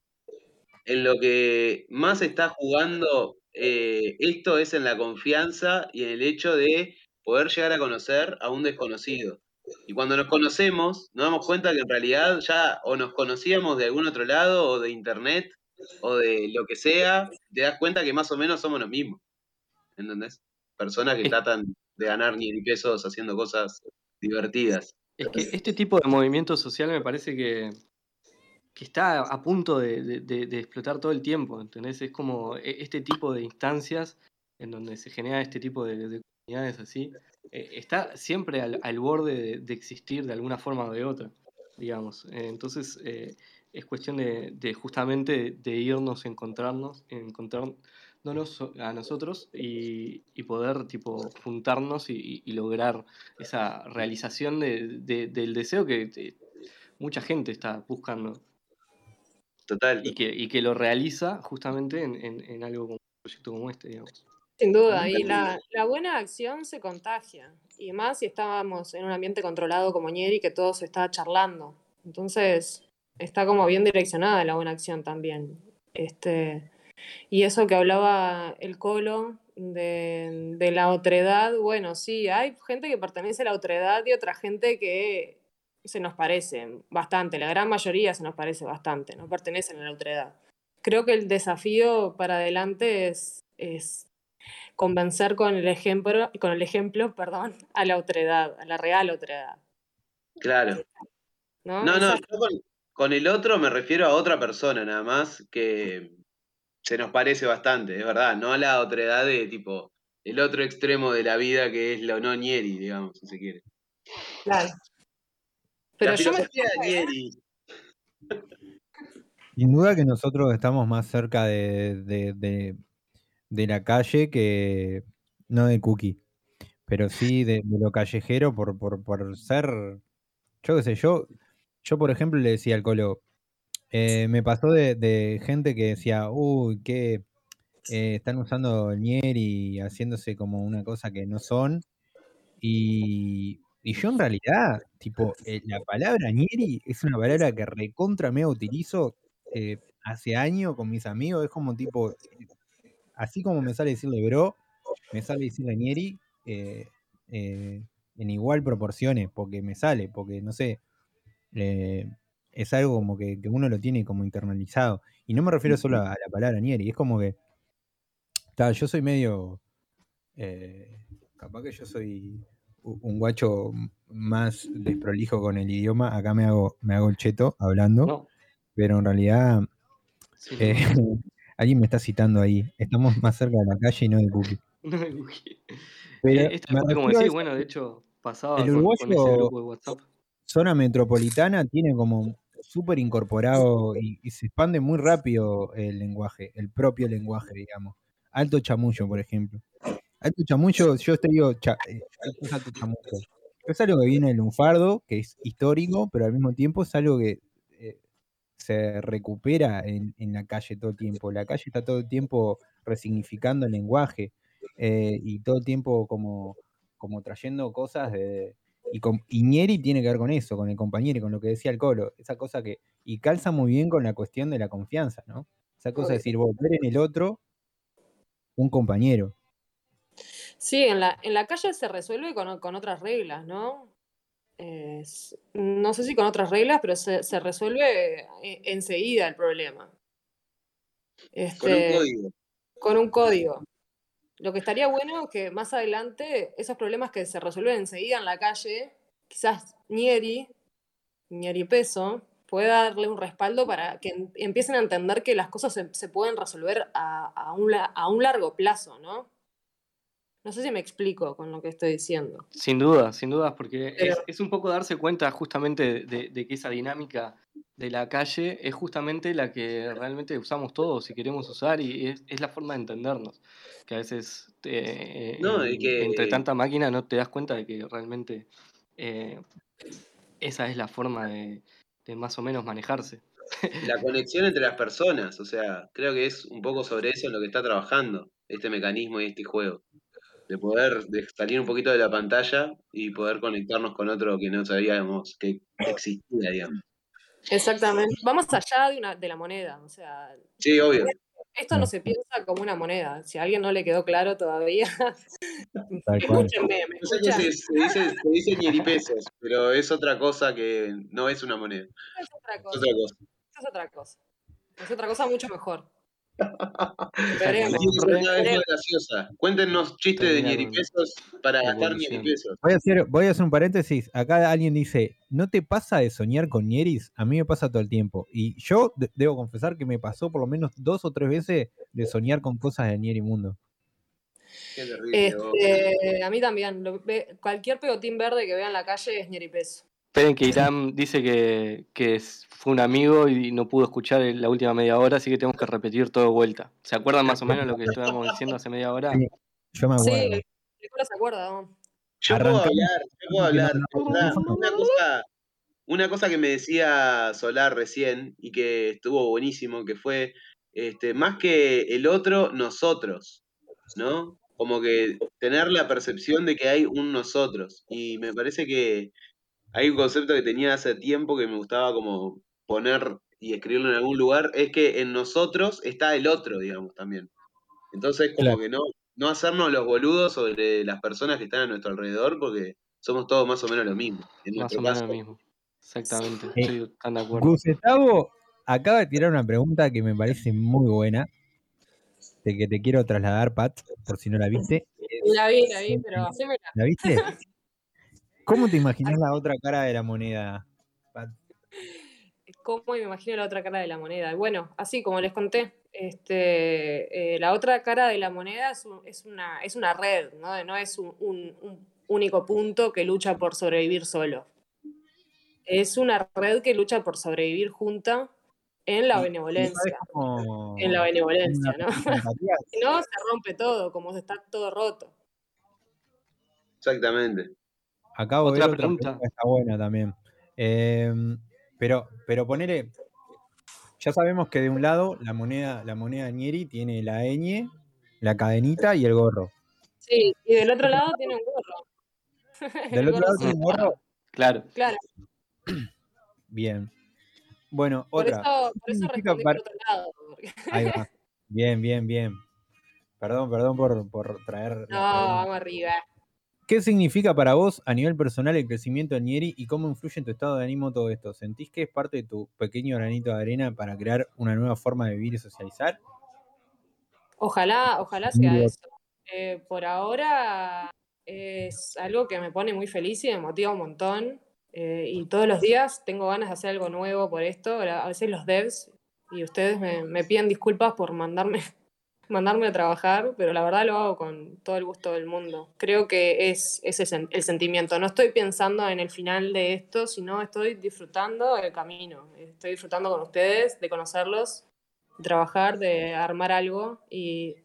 en lo que más está jugando eh, esto es en la confianza y en el hecho de poder llegar a conocer a un desconocido. Y cuando nos conocemos, nos damos cuenta que en realidad ya o nos conocíamos de algún otro lado, o de internet, o de lo que sea, te das cuenta que más o menos somos los mismos. ¿Entendés? Personas que tratan de ganar ni pesos haciendo cosas divertidas. Es que este tipo de movimiento social me parece que, que está a punto de, de- explotar todo el tiempo, ¿entendés? Es como e- este tipo de instancias en donde se genera este tipo de, de comunidades así, eh, está siempre al, al borde de, existir de alguna forma o de otra, digamos. Eh, entonces eh, es cuestión de, justamente de irnos encontrarnos, encontrándonos a nosotros y, y poder tipo juntarnos y, y lograr esa realización de- de- del deseo que eh, mucha gente está buscando Total. y que, y que lo realiza justamente en, en- en algo como un proyecto como este, digamos. Sin duda, y la, la buena acción se contagia, y más si estábamos en un ambiente controlado como Ñeri, que todo se estaba charlando. Entonces, está como bien direccionada la buena acción también. Este, y eso que hablaba el Colo de, de la otredad, bueno, sí, hay gente que pertenece a la otredad y otra gente que se nos parece bastante, la gran mayoría se nos parece bastante, no pertenecen a la otredad. Creo que el desafío para adelante es, es convencer con el ejemplo, con el ejemplo, perdón, [LAUGHS] a la otredad, a la real otredad. Claro. ¿no? No, no, yo con, con el otro me refiero a otra persona nada más que se nos parece bastante, es verdad, no a la otra edad de tipo el otro extremo de la vida que es lo no Nieri, digamos, si se quiere. claro. Pero la yo me Nieri. [LAUGHS] Sin duda que nosotros estamos más cerca de, de- de- de la calle que no de Cookie, pero sí de, de lo callejero por, por, por ser, yo qué sé, yo, yo por ejemplo le decía al Colo, eh, me pasó de, gente que decía, uy, que eh, están usando el y haciéndose como una cosa que no son, y, yo en realidad, tipo, eh, la palabra Nieri es una palabra que recontra me utilizo hace años con mis amigos, es como tipo, así como me sale decirle bro, me sale decirle Nieri en igual proporciones, porque me sale, porque no sé, es algo como que, que uno lo tiene como internalizado. Y no me refiero solo a, a la palabra Nieri, es como que, ta, yo soy medio, eh, capaz que yo soy un guacho más desprolijo con el idioma, acá me hago, me hago el cheto hablando, No, pero en realidad eh. [LAUGHS] Alguien me está citando ahí. Estamos más cerca de la calle y no del cookie. [LAUGHS] No. Pero Eh, esto fue como decir, bueno, de hecho, pasaba el con, con ese grupo de WhatsApp. zona metropolitana tiene como súper incorporado y, se expande muy rápido el lenguaje, el propio lenguaje, digamos. Alto chamullo, por ejemplo. Alto chamullo, yo te digo, cha- eh, es alto chamullo. Es algo que viene del lunfardo, que es histórico, pero al mismo tiempo es algo que eh, se recupera en, en la calle todo el tiempo. La calle está todo el tiempo resignificando el lenguaje eh, y todo el tiempo como, como trayendo cosas de... Y, con, y Ñeri tiene que ver con eso, con el compañero y con lo que decía el Colo, esa cosa que... Y calza muy bien con la cuestión de la confianza, ¿no? Esa cosa de decir, vos, ver en el otro un compañero. Sí, en la, en la calle se resuelve con, con otras reglas, ¿no? No sé si con otras reglas, pero se, se resuelve eh, enseguida el problema. Con un Este, código. con un código. Lo que estaría bueno es que más adelante esos problemas que se resuelven enseguida en la calle, quizás Nieri, Nieri Peso, pueda darle un respaldo para que em- empiecen a entender que las cosas se, se pueden resolver a, a un, a un largo plazo, ¿no? No sé si me explico con lo que estoy diciendo. Sin duda, sin dudas, porque es, un poco darse cuenta justamente de, de que esa dinámica de la calle es justamente la que realmente usamos todos y queremos usar y es, es la forma de entendernos. Que a veces eh, No, y en- que- entre tanta máquina no te das cuenta de que realmente eh, esa es la forma de, de más o menos manejarse. La [LAUGHS] conexión entre las personas, o sea, creo que es un poco sobre eso en lo que está trabajando este mecanismo y este juego. De poder de salir un poquito de la pantalla y poder conectarnos con otro que no sabíamos que existía, digamos. Exactamente. Vamos allá de, una, de la moneda. O sea, Sí, obvio. Esto no se piensa como una moneda. Si a alguien no le quedó claro todavía, [LAUGHS] escúchenme, se, se dice, se dice ñeripesos, pero es otra cosa que no es una moneda. Es otra Es cosa. otra cosa. Es otra cosa. Es otra cosa mucho mejor. Veremos. Graciosa. Cuéntenos chistes de ñeripesos para gastar evolución. ñeripesos. Voy a, hacer, voy a hacer un paréntesis. Acá alguien dice, ¿no te pasa de soñar con Ñeris? A mí me pasa todo el tiempo. Y yo de- debo confesar que me pasó por lo menos dos o tres veces de soñar con cosas de Ñeri Mundo. Qué terrible. vos. Este, a mí también. Lo- cualquier pegotín verde que vea en la calle es ñeripeso. Esperen que Irán dice que, que fue un amigo y no pudo escuchar el- la última media hora, así que tenemos que repetir todo de vuelta. ¿Se acuerdan más o menos lo que estábamos diciendo hace media hora? Sí. Yo me Sí, acuerdo. el Nicolás se acuerda. ¿no? Yo puedo Arrancamos. hablar, yo puedo hablar. Una, una cosa, una cosa que me decía Solar recién y que estuvo buenísimo, que fue este, más que el otro, nosotros, ¿no? Como que tener la percepción de que hay un nosotros. Y me parece que hay un concepto que tenía hace tiempo que me gustaba como poner y escribirlo en algún lugar, es que en nosotros está el otro, digamos, también. Entonces, como Claro. que no, no hacernos los boludos sobre las personas que están a nuestro alrededor, porque somos todos más o menos lo mismo. En Más o menos caso, lo mismo. Exactamente, Eh, estoy tan de acuerdo. Gustavo acaba de tirar una pregunta que me parece muy buena. De que te quiero trasladar, Pat, por si no la viste. La vi, la vi, pero hacémela. ¿La viste? [LAUGHS] ¿Cómo te imaginas la otra cara de la moneda, Pat? ¿Cómo me imagino la otra cara de la moneda? Bueno, así como les conté, este, eh, la otra cara de la moneda es, un- es una, es una red, ¿no? No es un, un- un único punto que lucha por sobrevivir solo. Es una red que lucha por sobrevivir junta en la benevolencia. En la benevolencia, ¿no? [LAUGHS] Si no, se rompe todo, como está todo roto. exactamente. Acabo de Otra ver otra pregunta. pregunta que está buena también. Em, pero, pero ponele. Ya sabemos que de un lado la moneda, la moneda Nieri tiene la ñ, la cadenita y el gorro. Sí, y del otro lado tiene un gorro. [LAUGHS] Del El otro lado tiene un gorro. Claro. Claro, [CLEARS THROAT] Bien. Bueno, por otra. eso, por eso respondí para- por otro lado. porque- [LAUGHS] Ahí va. Bien, bien, bien. Perdón, perdón por, por traer. No, pregunta. vamos arriba. ¿Qué significa para vos a nivel personal el crecimiento de Nieri y cómo influye en tu estado de ánimo todo esto? ¿Sentís que es parte de tu pequeño granito de arena para crear una nueva forma de vivir y socializar? Ojalá, ojalá sea eso. Eh, por ahora es algo que me pone muy feliz y me motiva un montón. Eh, y todos los días tengo ganas de hacer algo nuevo por esto. A veces los devs Y ustedes me, me piden disculpas por mandarme, mandarme a trabajar, pero la verdad lo hago con todo el gusto del mundo. Creo que es ese el sentimiento. No estoy pensando en el final de esto, sino estoy disfrutando el camino. Estoy disfrutando con ustedes, de conocerlos, de trabajar, de armar algo y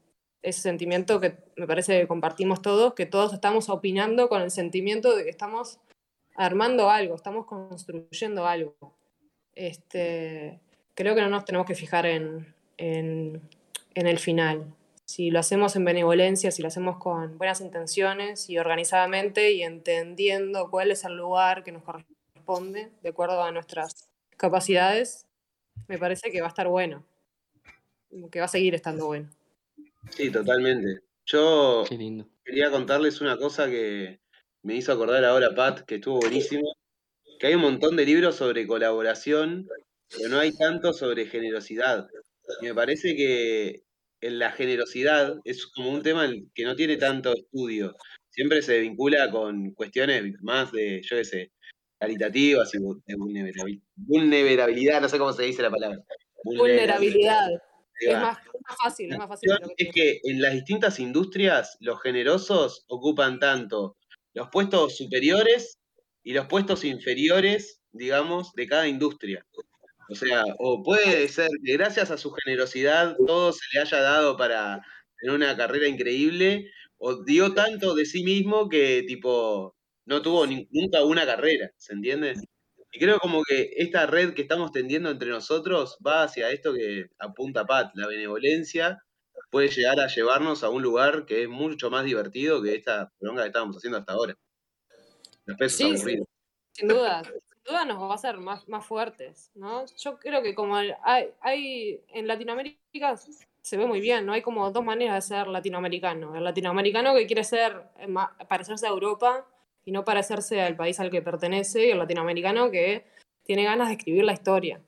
ese sentimiento que me parece que compartimos todos, que todos estamos opinando con el sentimiento de que estamos armando algo, estamos construyendo algo. Este, creo que no nos tenemos que fijar en, en, en el final. Si lo hacemos en benevolencia, si lo hacemos con buenas intenciones y organizadamente y entendiendo cuál es el lugar que nos corresponde de acuerdo a nuestras capacidades, me parece que va a estar bueno, que va a seguir estando bueno. Sí, totalmente. Yo Qué lindo. quería contarles una cosa que me hizo acordar ahora Pat, que estuvo buenísimo, que hay un montón de libros sobre colaboración, pero no hay tanto sobre generosidad. Y me parece que en la generosidad es como un tema que no tiene tanto estudio. Siempre se vincula con cuestiones más de, yo qué sé, caritativas y de vulnerabil- vulnerabilidad, no sé cómo se dice la palabra. Vulnerabilidad. Es más, fácil, es más fácil. La que es que en las distintas industrias, los generosos ocupan tanto los puestos superiores y los puestos inferiores, digamos, de cada industria. O sea, o puede ser que gracias a su generosidad todo se le haya dado para tener una carrera increíble, o dio tanto de sí mismo que, tipo, no tuvo ni- nunca una carrera, ¿se entiende? Y creo como que esta red que estamos tendiendo entre nosotros va hacia esto que apunta Pat, la benevolencia puede llegar a llevarnos a un lugar que es mucho más divertido que esta bronca que estábamos haciendo hasta ahora. Los pesos Sí, sí. Sin duda, duda nos va a hacer más, más fuertes, ¿no? Yo creo que como hay, hay en Latinoamérica se ve muy bien, ¿no? Hay como dos maneras de ser latinoamericano. El latinoamericano que quiere ser eh, parecerse a Europa y no parecerse al país al que pertenece, y el latinoamericano que tiene ganas de escribir la historia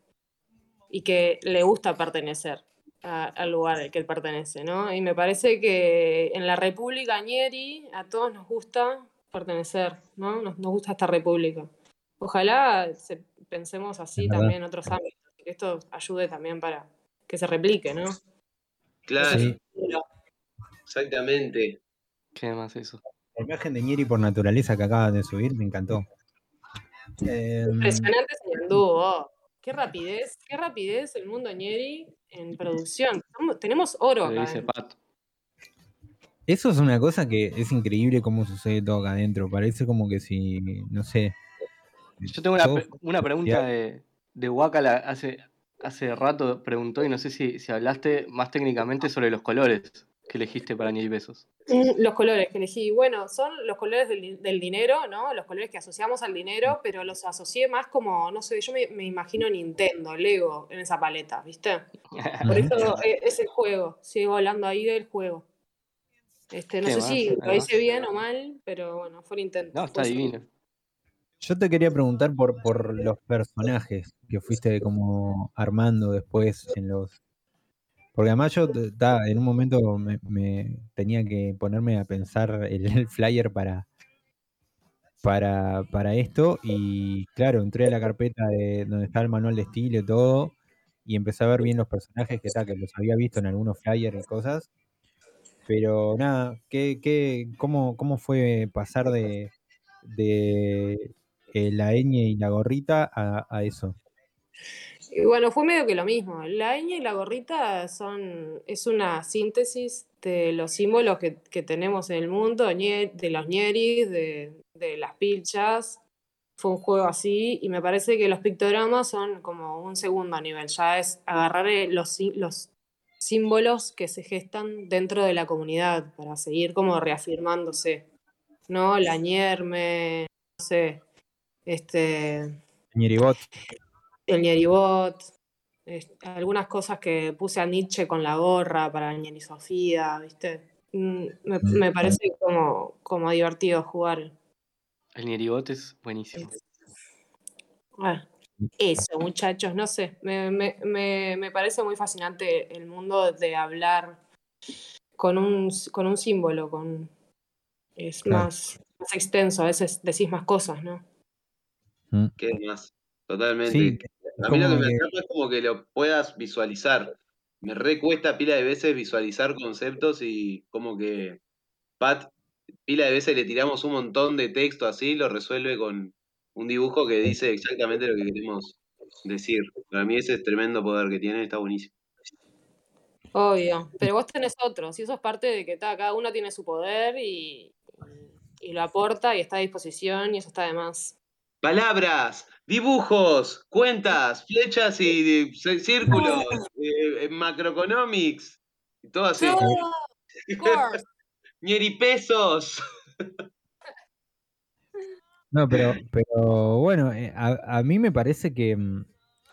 y que le gusta pertenecer al lugar al que pertenece, ¿no? Y me parece que en la República Ñeri a todos nos gusta pertenecer, ¿no? Nos gusta esta república. Ojalá se- pensemos así Es verdad. también en otros ámbitos, que esto ayude también para que se replique, ¿no? Claro, Sí. exactamente. ¿Qué más eso? La imagen de Nieri por naturaleza que acaban de subir me encantó. Em, Impresionante Señandú, oh. Qué rapidez, qué rapidez el mundo Ñeri en producción. Tenemos oro acá. dice adentro. Pat. Eso es una cosa que es increíble cómo sucede todo acá adentro. Parece como que si, no sé. Yo tengo una, una pregunta de, de Wakala hace, hace rato preguntó y no sé si, si hablaste más técnicamente sobre los colores que elegiste para Ni Besos. Mm, Los colores que elegí, bueno, son los colores del, del dinero, ¿no? Los colores que asociamos al dinero, pero los asocié más como, no sé, yo me, me imagino Nintendo, Lego en esa paleta, ¿viste? Por eso [LAUGHS] eh, es el juego, sigo hablando ahí del juego. Este, no ¿Qué sé más? si lo hice bien o mal, pero bueno, fue un intento. No, está Fue- divino. Yo te quería preguntar por, por los personajes que fuiste como armando después en los. Porque además yo en un momento me, tenía que ponerme a pensar el, el flyer para, para, para esto. Y claro, entré a la carpeta de donde está el manual de estilo y todo. Y empecé a ver bien los personajes que, ta, que los había visto en algunos flyers y cosas. Pero nada, ¿qué, qué, cómo, ¿cómo fue pasar de, de eh, la ñ y la gorrita a, a eso? Bueno, fue medio que lo mismo. La ñ y la gorrita son, es una síntesis de los símbolos que, que tenemos en el mundo, de los ñeris, de, de las pilchas. Fue un juego así y me parece que los pictogramas son como un segundo nivel. Ya es agarrar eh, los, los símbolos que se gestan dentro de la comunidad para seguir como reafirmándose. ¿No? La ñerme, no sé, este Ñeribot, el Ñeribot, es- algunas cosas que puse a Nietzsche con la gorra para el Ñeri Sofía, ¿viste? Mm, Me, Mm, me parece como, como divertido jugar. El Nieribot es buenísimo. Ah, eso, muchachos, no sé, me, me- me- me parece muy fascinante el mundo de hablar con un, con un símbolo, con, es Claro. más, más extenso, a veces decís más cosas, ¿no? Mm, ¿Qué más? Totalmente. Sí, A mí lo que me atrapa es como que lo puedas visualizar. Me recuesta pila de veces visualizar conceptos y como que Pat, pila de veces le tiramos un montón de texto así, lo resuelve con un dibujo que dice exactamente lo que queremos decir. Para mí ese es tremendo poder que tiene, está buenísimo. Obvio. Pero vos tenés otros, y eso es parte de que ta, cada uno tiene su poder y, y lo aporta y está a disposición y eso está de más. Palabras, dibujos, cuentas, flechas y círculos, eh, eh, macroeconomics, y todo así. ¡Oh! [LAUGHS] Ñeripesos. No, pero, pero bueno, eh, a, a mí me parece que mm,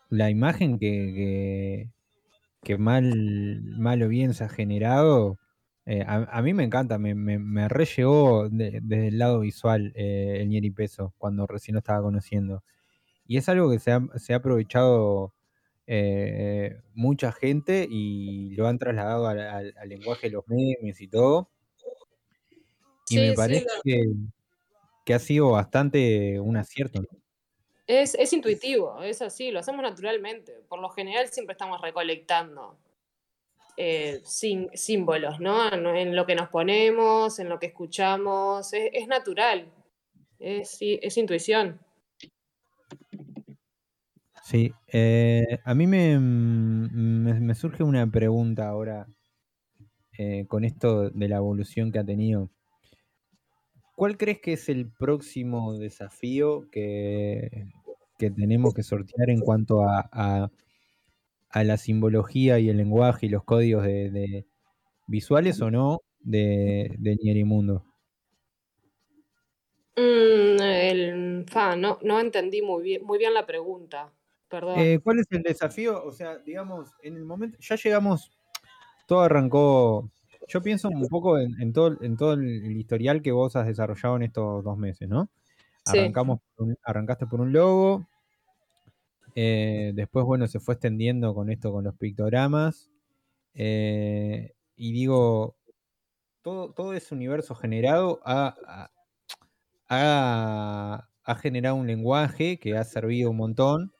la imagen que, que, que mal, mal o bien se ha generado, eh, a, a mí me encanta, me, me, me re llegó de- desde el lado visual eh, el Ñeri Peso cuando recién lo estaba conociendo. Y es algo que se ha, se ha aprovechado eh, mucha gente y lo han trasladado al, al- al lenguaje de los memes y todo. Y Sí, me parece que, que ha sido bastante un acierto. ¿no? Es, es intuitivo, es así, lo hacemos naturalmente. Por lo general siempre estamos recolectando eh, sin- símbolos, ¿no? En, lo que nos ponemos, en lo que escuchamos, es, es natural, es, es intuición. Sí, eh, a mí me, me, surge una pregunta ahora eh, con esto de la evolución que ha tenido. ¿Cuál crees que es el próximo desafío que, que tenemos que sortear en cuanto a- a la simbología y el lenguaje y los códigos de, de- visuales o no de, de Nierimundo? Mm, el, fa, no, no entendí muy bien, muy bien la pregunta, perdón. Eh, ¿Cuál es el desafío? O sea, digamos, en el momento, ya llegamos, todo arrancó, yo pienso un poco en, en todo, en todo el historial que vos has desarrollado en estos dos meses, ¿no? Sí. Arrancamos, por un- arrancaste por un logo, eh, después, bueno, se fue extendiendo con esto, con los pictogramas, eh, y digo, todo, todo ese universo generado ha, ha- ha- ha generado un lenguaje que ha servido un montón,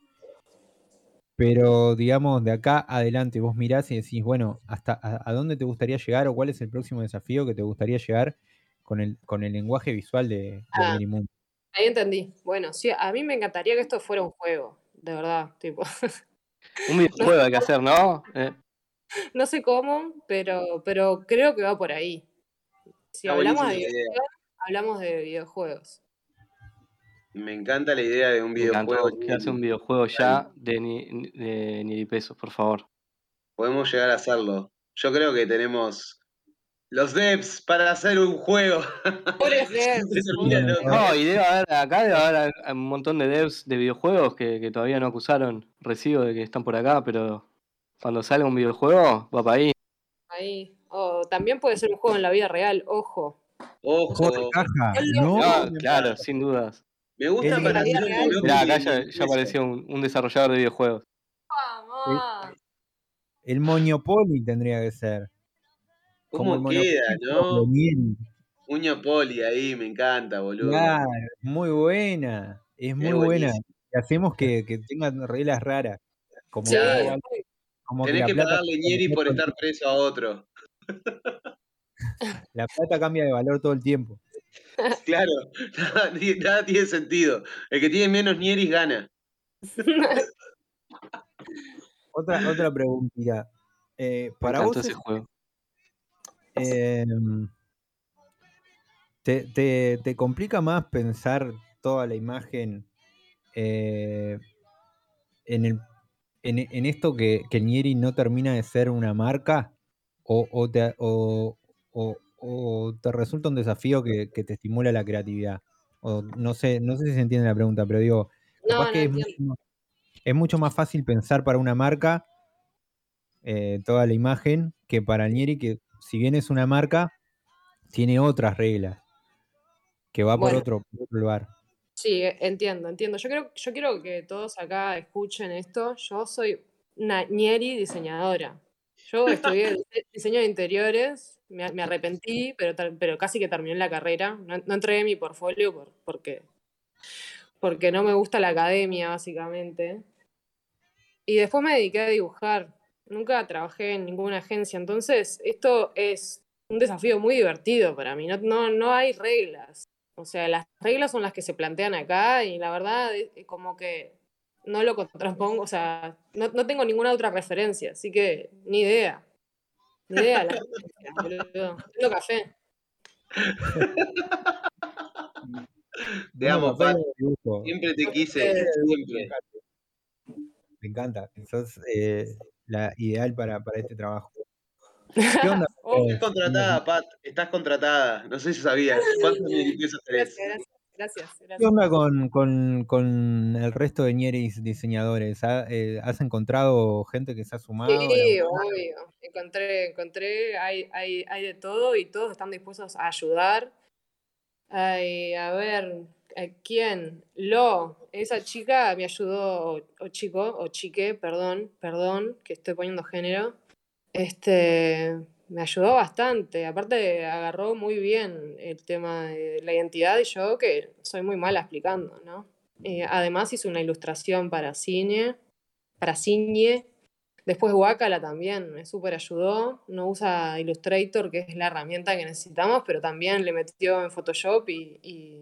pero digamos, de acá adelante vos mirás y decís, bueno, ¿hasta a, a dónde te gustaría llegar o cuál es el próximo desafío que te gustaría llegar con el, con el lenguaje visual de, de Ah. Ahí entendí. Bueno, sí, a mí me encantaría que esto fuera un juego, de verdad, tipo. [LAUGHS] Un videojuego hay que hacer, ¿no? Eh, No sé cómo, pero, pero creo que va por ahí. Si Está hablamos de diversión, hablamos de videojuegos. Me encanta la idea de un videojuego. que hace un videojuego ya de, ni, de Nieripesos, por favor. Podemos llegar a hacerlo. Yo creo que tenemos los devs para hacer un juego. [LAUGHS] Pobres devs. No, y debe haber, acá debe haber un montón de devs de videojuegos que, que todavía no acusaron recibo de que están por acá, pero cuando salga un videojuego, va para ahí. Ahí. O también puede ser un juego en la vida real, ojo. Juego de Ojo. caja, El no, No, claro, sin dudas. Me gusta El- para la Mirá, acá ya, apareció un, un desarrollador de videojuegos. Vamos. el Monopoly tendría que ser. ¿Cómo queda, no? Nieri. Uño poli ahí, me encanta, boludo. Claro, muy buena, es muy Es buena. hacemos que, que tengan reglas raras. Como, Sí, que, que Tenés que plata, pagarle Ñeri por estar preso a otro. [LAUGHS] la plata cambia de valor todo el tiempo. Claro, [LAUGHS] nada, ti- nada tiene sentido. El que tiene menos Ñeris gana. [LAUGHS] Otra, otra preguntita. Eh, para vos ese es- juego. Em, te, te- te complica más pensar toda la imagen eh, en, el, en, en esto que, que Nieri no termina de ser una marca? ¿O, o te, o- o- te resulta un desafío que, que te estimula la creatividad? O no sé, no sé si se entiende la pregunta, pero digo, No, capaz no que es entiendo. mucho, más, es mucho más fácil pensar para una marca eh, toda la imagen que para Nieri, que si bien es una marca, tiene otras reglas, que va por, otro, por otro lugar. Sí, e- entiendo, entiendo. Yo creo, yo quiero que todos acá escuchen esto. Yo soy una ñeri diseñadora. Yo estudié [LAUGHS] dise- diseño de interiores, me, me arrepentí, pero, pero casi que terminé la carrera. No, no entregué mi portfolio por- porque, porque no me gusta la academia, básicamente. Y después me dediqué a dibujar. Nunca trabajé en ninguna agencia, entonces esto es un desafío muy divertido para mí. No, no, no hay reglas. O sea, las reglas son las que se plantean acá y la verdad es es como que no lo contrapongo, o sea, no, no tengo ninguna otra referencia, así que ni idea. Ni idea. agencias, [LAUGHS] boludo. Tengo café. Te amo, Pat. Siempre te quise, Eh, siempre. Me encanta. Sos eh, la ideal para, para este trabajo. ¿Qué onda? [LAUGHS] Oh, Estás contratada, Pat. Estás contratada. No sé si sabías. ¿Cuántos [LAUGHS] tenés? gracias, gracias, gracias, ¿Qué onda con, con, con el resto de Ñeris diseñadores? ¿Ha- eh, ¿Has encontrado gente que se ha sumado? Sí, obvio. Encontré, encontré, hay, hay, hay de todo y todos están dispuestos a ayudar. Ay, a ver, ¿a quién? Lo, esa chica me ayudó, o, o chico, o chique, perdón, perdón, que estoy poniendo género. Este, me ayudó bastante. Aparte, agarró muy bien el tema de la identidad y yo que soy muy mala explicando, ¿no? Eh, además hizo una ilustración para cine, para cine. Después Wacala también me súper ayudó. No usa Illustrator, que es la herramienta que necesitamos, pero también le metió en Photoshop y, y-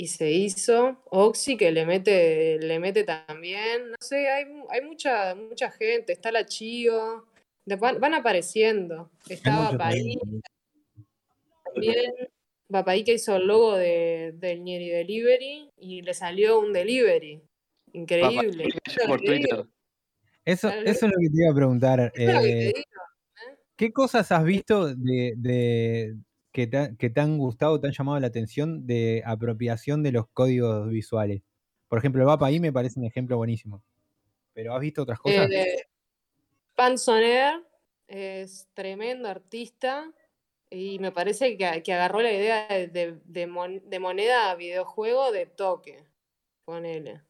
y se hizo. Oxy, que le mete, le mete también. No sé, hay, hay mucha, mucha gente. Está la Chio. De- Van, van apareciendo. Estaba Paí también. Vapaí que hizo el logo de, del Nieri Delivery y le salió un delivery. Increíble. Eso por Twitter. Eso, es lo que te iba a preguntar. eh, digo. ¿Qué cosas has visto de, de- que, te, han gustado, te han llamado la atención de apropiación de los códigos visuales? Por ejemplo, el Vapa ahí me parece un ejemplo buenísimo. ¿Pero has visto otras cosas? Eh, Panzoner es tremendo artista y me parece que, agarró la idea de, de- de mon- de moneda a videojuego de toque, ponele.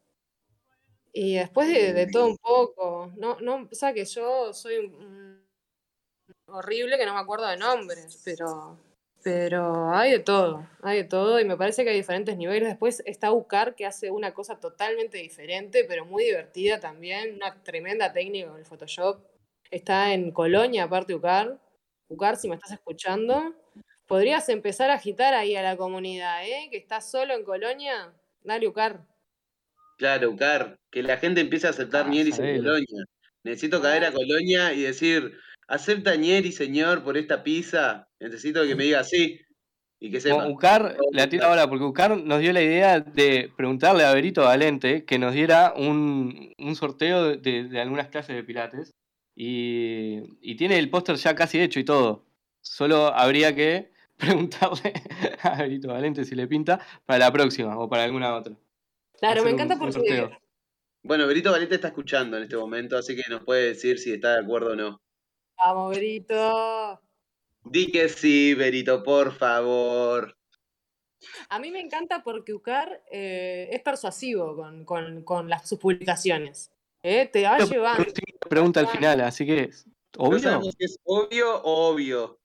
Y después de, todo un poco, no, no, o sea que yo soy un horrible que no me acuerdo de nombres, pero, pero hay de todo, hay de todo y me parece que hay diferentes niveles. Después está Ucar que hace una cosa totalmente diferente, pero muy divertida también, una tremenda técnica con el Photoshop. Está en Colonia, aparte Ucar. Ucar, si me estás escuchando, podrías empezar a agitar ahí a la comunidad, ¿eh? Que estás solo en Colonia. Dale, Ucar. Claro, Car, que la gente empiece a aceptar Ah, en sabelo. Colonia. Necesito caer a Colonia y decir, ¿acepta Ñeri, señor, por esta pizza? Necesito que me diga sí y que sepa. Ucar la tira ahora, porque Ucar nos dio la idea de preguntarle a Berito Valente que nos diera un, un sorteo de, de algunas clases de Pilates. Y, y tiene el póster ya casi hecho y todo. Solo habría que [LAUGHS] preguntarle a Berito Valente si le pinta para la próxima o para alguna otra. Claro, me Hacer un- encanta un porque sorteo. Bueno, Berito Valente está escuchando en este momento, así que nos puede decir si está de acuerdo o no. Vamos, Berito. Di que sí, Berito, por favor. A mí me encanta porque Ucar eh, es persuasivo con, con- con las, sus publicaciones. ¿eh? Te va Pero- llevando. pregunta al final, así que. No ¿Obvio? sabemos si es obvio o obvio.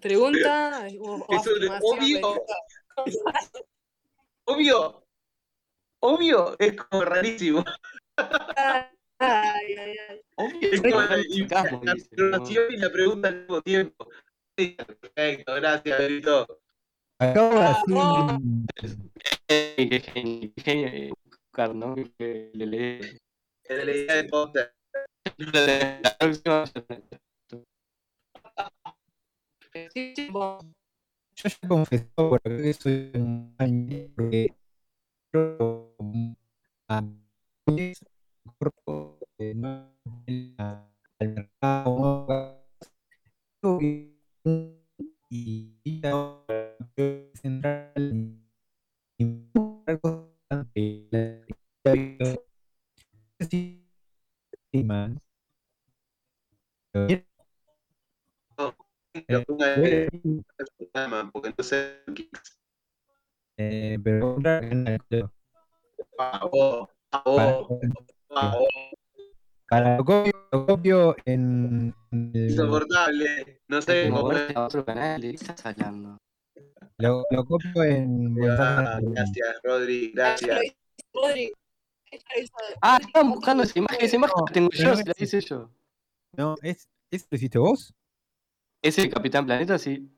Pregunta [LAUGHS] o, o obvio. Obvio. Obvio es como rarísimo. Es como la, pregunta al mismo tiempo. Sí, Perfecto, gracias, Berito. Acabo de Qué genio, qué genio eh. Que le leí. De la idea de póster. La próxima. Sí, sí, vos. Yo ya he confesado por acá que soy un año porque yo, a un cuerpo que no al mercado y central porque pero para, lo copio, lo copio en, el- Insoportable. No sé Como cómo vos es. a otro canal, ¿de qué estás hablando? lo, lo copio en Ah, gracias, Rodri, Ah, gracias. hizo Rodri. Ah, estaban buscando esa imagen. Esa imagen No, la tengo yo, no se la es- hice yo. No, ¿es, ¿eso lo hiciste vos? ¿Ese Capitán Planeta? Sí.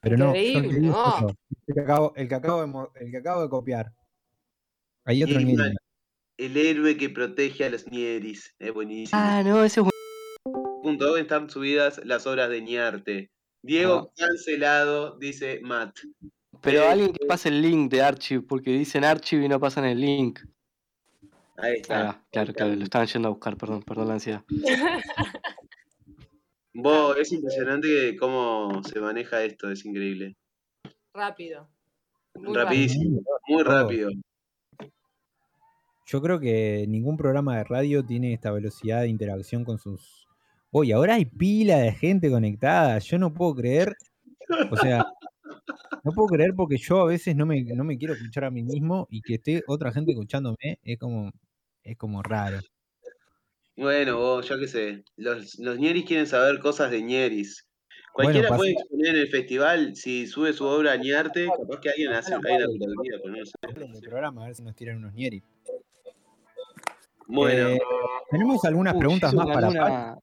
Pero no, Increíble, el no. El que acabo, el que acabo de, el que acabo de copiar. Hay otro mal. El héroe que protege a los Nieris. Es buenísimo. Ah, no, ese es Punto dos están subidas las obras de Ñarte. Diego cancelado, dice Matt. Pero Eh, alguien que pase el link de Archive, porque dicen Archive y no pasan el link. Ahí Ah, está. claro, claro, lo estaban yendo a buscar, perdón, perdón la ansiedad. [LAUGHS] Vos, es impresionante cómo se maneja esto, es increíble. Rápido. Muy Rapidísimo, muy rápido. Yo creo que ningún programa de radio tiene esta velocidad de interacción con sus. Oye, ahora hay pila de gente conectada. Yo no puedo creer. O sea, no puedo creer porque yo a veces no me, no me quiero escuchar a mí mismo y que esté otra gente escuchándome es como, es como raro. Bueno, vos, yo qué sé. Los, los Ñeris quieren saber cosas de Ñeris. Cualquiera puede exponer en el festival, si sube su obra a Ñarte, capaz que alguien hace una curaduría. Hablen del programa, a ver si nos tiran unos ñeri. Bueno, Eh, Tenemos algunas Uy, preguntas más para Pat.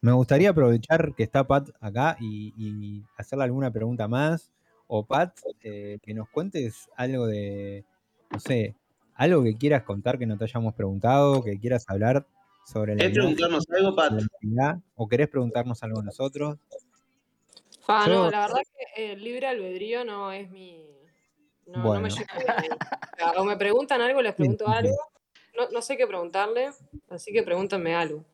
Me gustaría aprovechar que está Pat acá y, y hacerle alguna pregunta más. O Pat, eh, que nos cuentes algo de, no sé, algo que quieras contar que no te hayamos preguntado, que quieras hablar sobre la ¿querés preguntarnos algo, Pat? o querés preguntarnos algo a nosotros. Ah, Yo- no, la verdad que el libre albedrío no es mi. No, no Bueno. me llega. O me preguntan algo, les pregunto algo. No, no sé qué preguntarle, así que pregúntenme algo.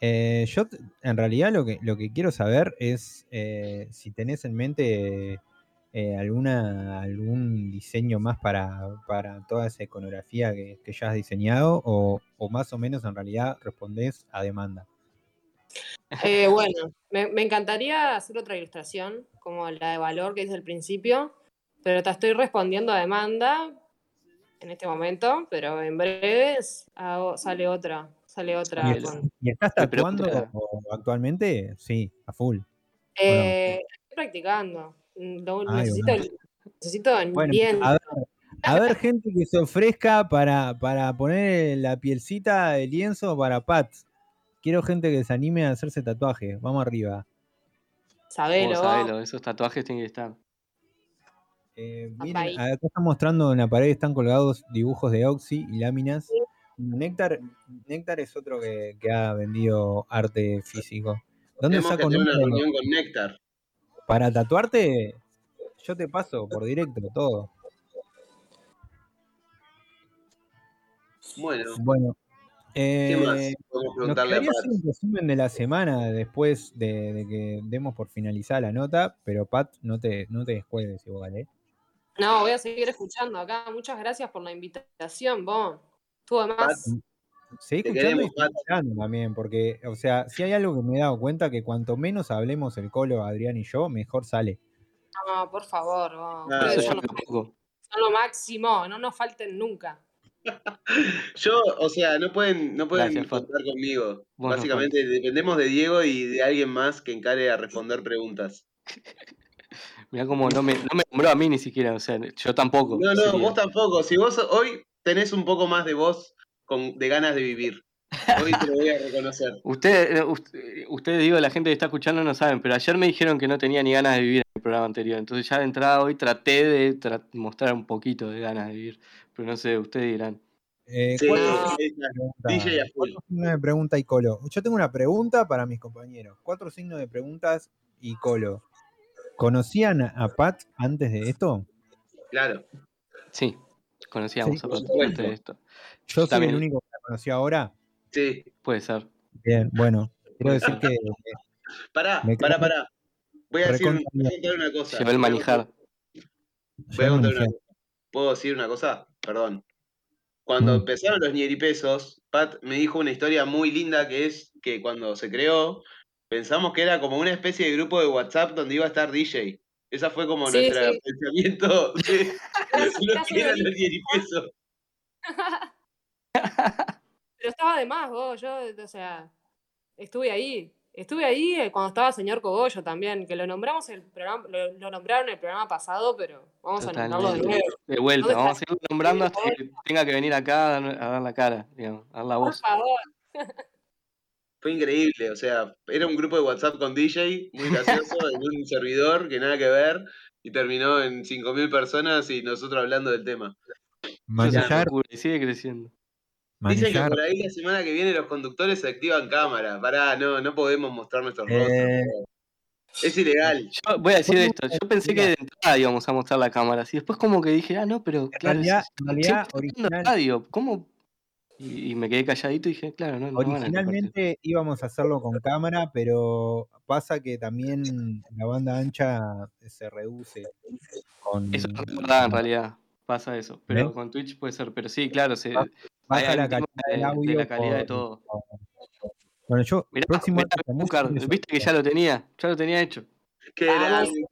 Eh, yo en realidad lo que, lo que quiero saber es eh, si tenés en mente eh, alguna, algún diseño más para, para toda esa iconografía que, que ya has diseñado o, o más o menos en realidad respondés a demanda. Bueno, me, me encantaría hacer otra ilustración, como la de valor que hice al principio, pero te estoy respondiendo a demanda en este momento, pero en breves hago- sale otra, sale otra. Bien. con- ¿Y estás tatuando actualmente? Sí, a full. Eh, estoy practicando. Mm, lo- Ay, necesito, necesito Bueno, bien. a ver, a ver gente que se ofrezca para, para poner la pielcita de lienzo para Pat. Quiero gente que se anime a hacerse tatuaje. Vamos arriba. Sabelo, sabelo, esos tatuajes tienen que estar. Eh, miren, acá están mostrando en la pared, están colgados dibujos de Oxy y láminas. Néctar, Néctar es otro que, que ha vendido arte físico. ¿Dónde tenemos que saco tener una número? reunión con Néctar. Para tatuarte, yo te paso por directo todo. Bueno, Bueno, ¿qué más eh, podemos nos preguntarle a quedaría Pat? hacer un resumen de la semana después de, de que demos por finalizada la nota, pero Pat, no te, no te descuelgues igual, ¿eh? No, voy a seguir escuchando acá. Muchas gracias por la invitación, vos. Tú además. Seguí escuchando y escuchando también, porque, o sea, si hay algo que me he dado cuenta que cuanto menos hablemos el Colo, Adrián y yo, mejor sale. No, por favor, vos. Eso son, yo lo, son máximo, no nos falten nunca. [LAUGHS] Yo, o sea, no pueden, no pueden Gracias, contar conmigo. No Básicamente dependemos de Diego y de alguien más que encare a responder preguntas. [LAUGHS] Mirá como no me, no me nombró a mí ni siquiera, o sea, yo tampoco. No, no, sería. vos tampoco. Si vos hoy tenés un poco más de voz con, de ganas de vivir. Hoy te lo voy a reconocer. [LAUGHS] Ustedes, eh, ust- eh, ustedes, digo, la gente que está escuchando no saben, pero ayer me dijeron que no tenía ni ganas de vivir en el programa anterior. Entonces ya de entrada hoy traté de tra- mostrar un poquito de ganas de vivir. Pero no sé, ustedes dirán. Eh, Sí, DJ cuatro signos de pregunta y Colo. Yo tengo una pregunta para mis compañeros. Cuatro signos de preguntas y Colo. ¿Conocían a Pat antes de esto? Claro. Sí, conocíamos Sí, a Pat supuesto. antes de esto. Yo soy También. el único que la conocí ahora. Sí. Puede ser. Bien, bueno, quiero decir que [LAUGHS] Pará, pará, pará. Voy a decir un- recontra voy a contar una cosa. Llevé el manijar. Voy a contar una cosa. ¿Puedo decir una cosa? Perdón. Cuando Mm. empezaron los Nieripesos, Pat me dijo una historia muy linda que es que cuando se creó, pensamos que era como una especie de grupo de WhatsApp donde iba a estar DJ. Esa fue como Sí, nuestro sí. pensamiento [LAUGHS] de lo que eran los. [LAUGHS] Pero estaba de más, vos. Yo, o sea, estuve ahí. Estuve ahí eh, cuando estaba señor Cogollo también, que lo nombramos el programa, lo, lo nombraron el programa pasado, pero vamos a nombrarlo de nuevo. De vuelta, ¿Dónde vamos a seguir nombrando hasta que tenga que venir acá a dar, la cara, digamos, a dar la Por voz. favor. Fue increíble, o sea, era un grupo de WhatsApp con DJ, muy gracioso, [LAUGHS] en un servidor que nada que ver, y terminó en 5.000 personas y nosotros hablando del tema. Locura, y sigue creciendo. Dicen que por ahí la semana que viene los conductores se activan cámaras. Pará, no, no podemos mostrar nuestros Eh, rostros. Es ilegal. Yo voy a decir esto, yo pensé que de entrada íbamos a mostrar la cámara, y después como que dije, ah, no, pero En claro, realidad, en realidad original- radio, ¿cómo? Y, y me quedé calladito y dije, claro, no, no van a compartir. Originalmente íbamos a hacerlo con cámara, pero pasa que también la banda ancha se reduce con Eso no es verdad, en realidad, pasa eso, pero con Twitch puede ser, pero sí, claro, se, baja hay la calidad del de, de audio la calidad de todo. Bueno, yo Mirá, próximo mirá, año también Oscar, subiré viste que ya lo tenía, ya lo tenía hecho. Qué grande.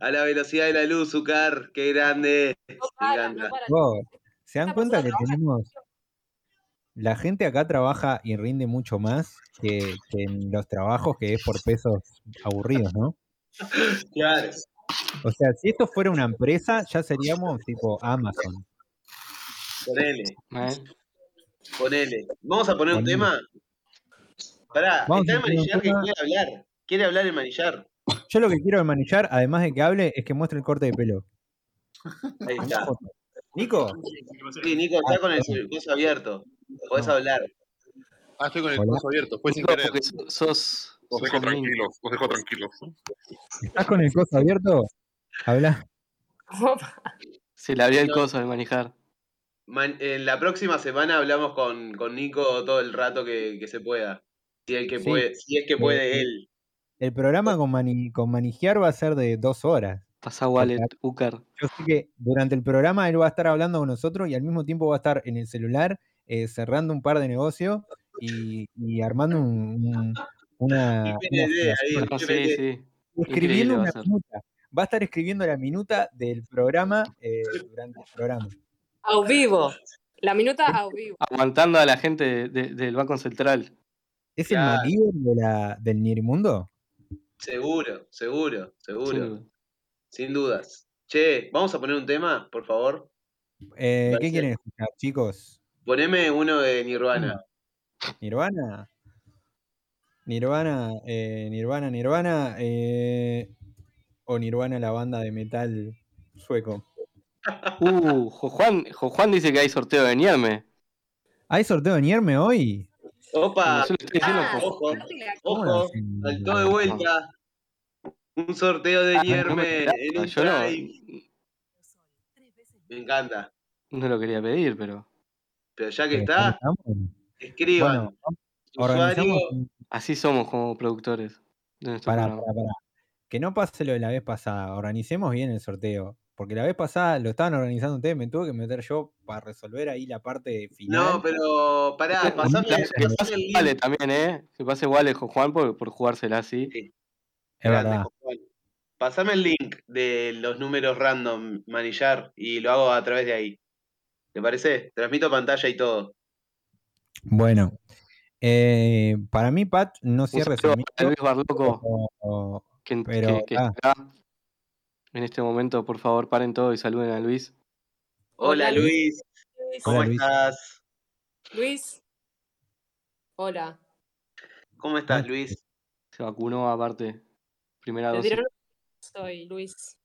A la velocidad de la luz, Ucar. Qué grande. No para, no para. ¿Se dan cuenta que tenemos... La gente acá trabaja y rinde mucho más que, que en los trabajos que es por pesos aburridos, ¿no? [LAUGHS] Claro. O sea, si esto fuera una empresa, ya seríamos tipo Amazon. Ponele, ¿eh? ponele. Vamos a poner un tema. Pará, Vamos está a el poner un manillar que tema. quiere hablar. Quiere hablar el manillar. Yo lo que quiero de manillar, además de que hable, es que muestre el corte de pelo. Ahí está. Nico, Sí, Nico, está con el coso abierto. Podés No. hablar. Ah, estoy con el coso abierto, fue sin querer. sos, sos dejo tranquilos, los dejo tranquilos. ¿estás con el coso abierto? Habla. Se le abrió el coso de manejar. Man- en la próxima semana hablamos con, con Nico todo el rato que, que se pueda. Si, el que Sí. puede, si es que puede él. El programa con, mani, con Manigiar va a ser de dos horas. Pasa wallet, Ucar. Yo sé que durante el programa él va a estar hablando con nosotros y al mismo tiempo va a estar en el celular eh, cerrando un par de negocios y, y armando un- un- una, una sí, sí. escribiendo a una minuta. Va a estar escribiendo la minuta del programa eh, durante el programa. Au vivo. La minuta au vivo. Aguantando a la gente de- de- del Banco Central. ¿Es el MacGyver de la, del Nierimundo? Seguro, seguro, seguro. Sin duda. Sin dudas. Che, vamos a poner un tema, por favor. Eh, ¿Qué quieren escuchar, chicos? Poneme uno de Nirvana. ¿Nirvana? Nirvana, eh, Nirvana, Nirvana, eh, o Nirvana la banda de metal sueco. [LAUGHS] Uh, Jo Juan, Jo Juan dice que hay sorteo de Nierme. ¿Hay sorteo de Nierme hoy? Opa, Ah, Jo- ojo, ¿Cómo lo ojo, saltó de vuelta. Un sorteo de Ah, no en un no. Me encanta. no lo quería pedir, pero Pero ya que Eh, está, escriban. Bueno, así somos como productores de programa. pará, pará. Que no pase lo de la vez pasada. Organicemos bien el sorteo. Porque la vez pasada lo estaban organizando ustedes, me tuve que meter yo para resolver ahí la parte final. No, pero pará, pasame, Que pasame pase el link. Wale también, ¿eh? Que pase Wale Jo Juan por, por jugársela así. Es Grande, verdad. Juan. Pasame el link de los números random, manillar, y lo hago a través de ahí. ¿Te parece? Transmito pantalla y todo. Bueno, eh, para mí, Pat, no cierres el a micro. Luis Barloco, o- o- que, pero, que- que ah. está acá. En este momento, por favor, paren todo y saluden a Luis. Hola Hola, Luis, ¿cómo Hola, Luis. estás? Luis. Hola. ¿Cómo estás, Luis? Se vacunó aparte. Primera dosis. Soy Luis.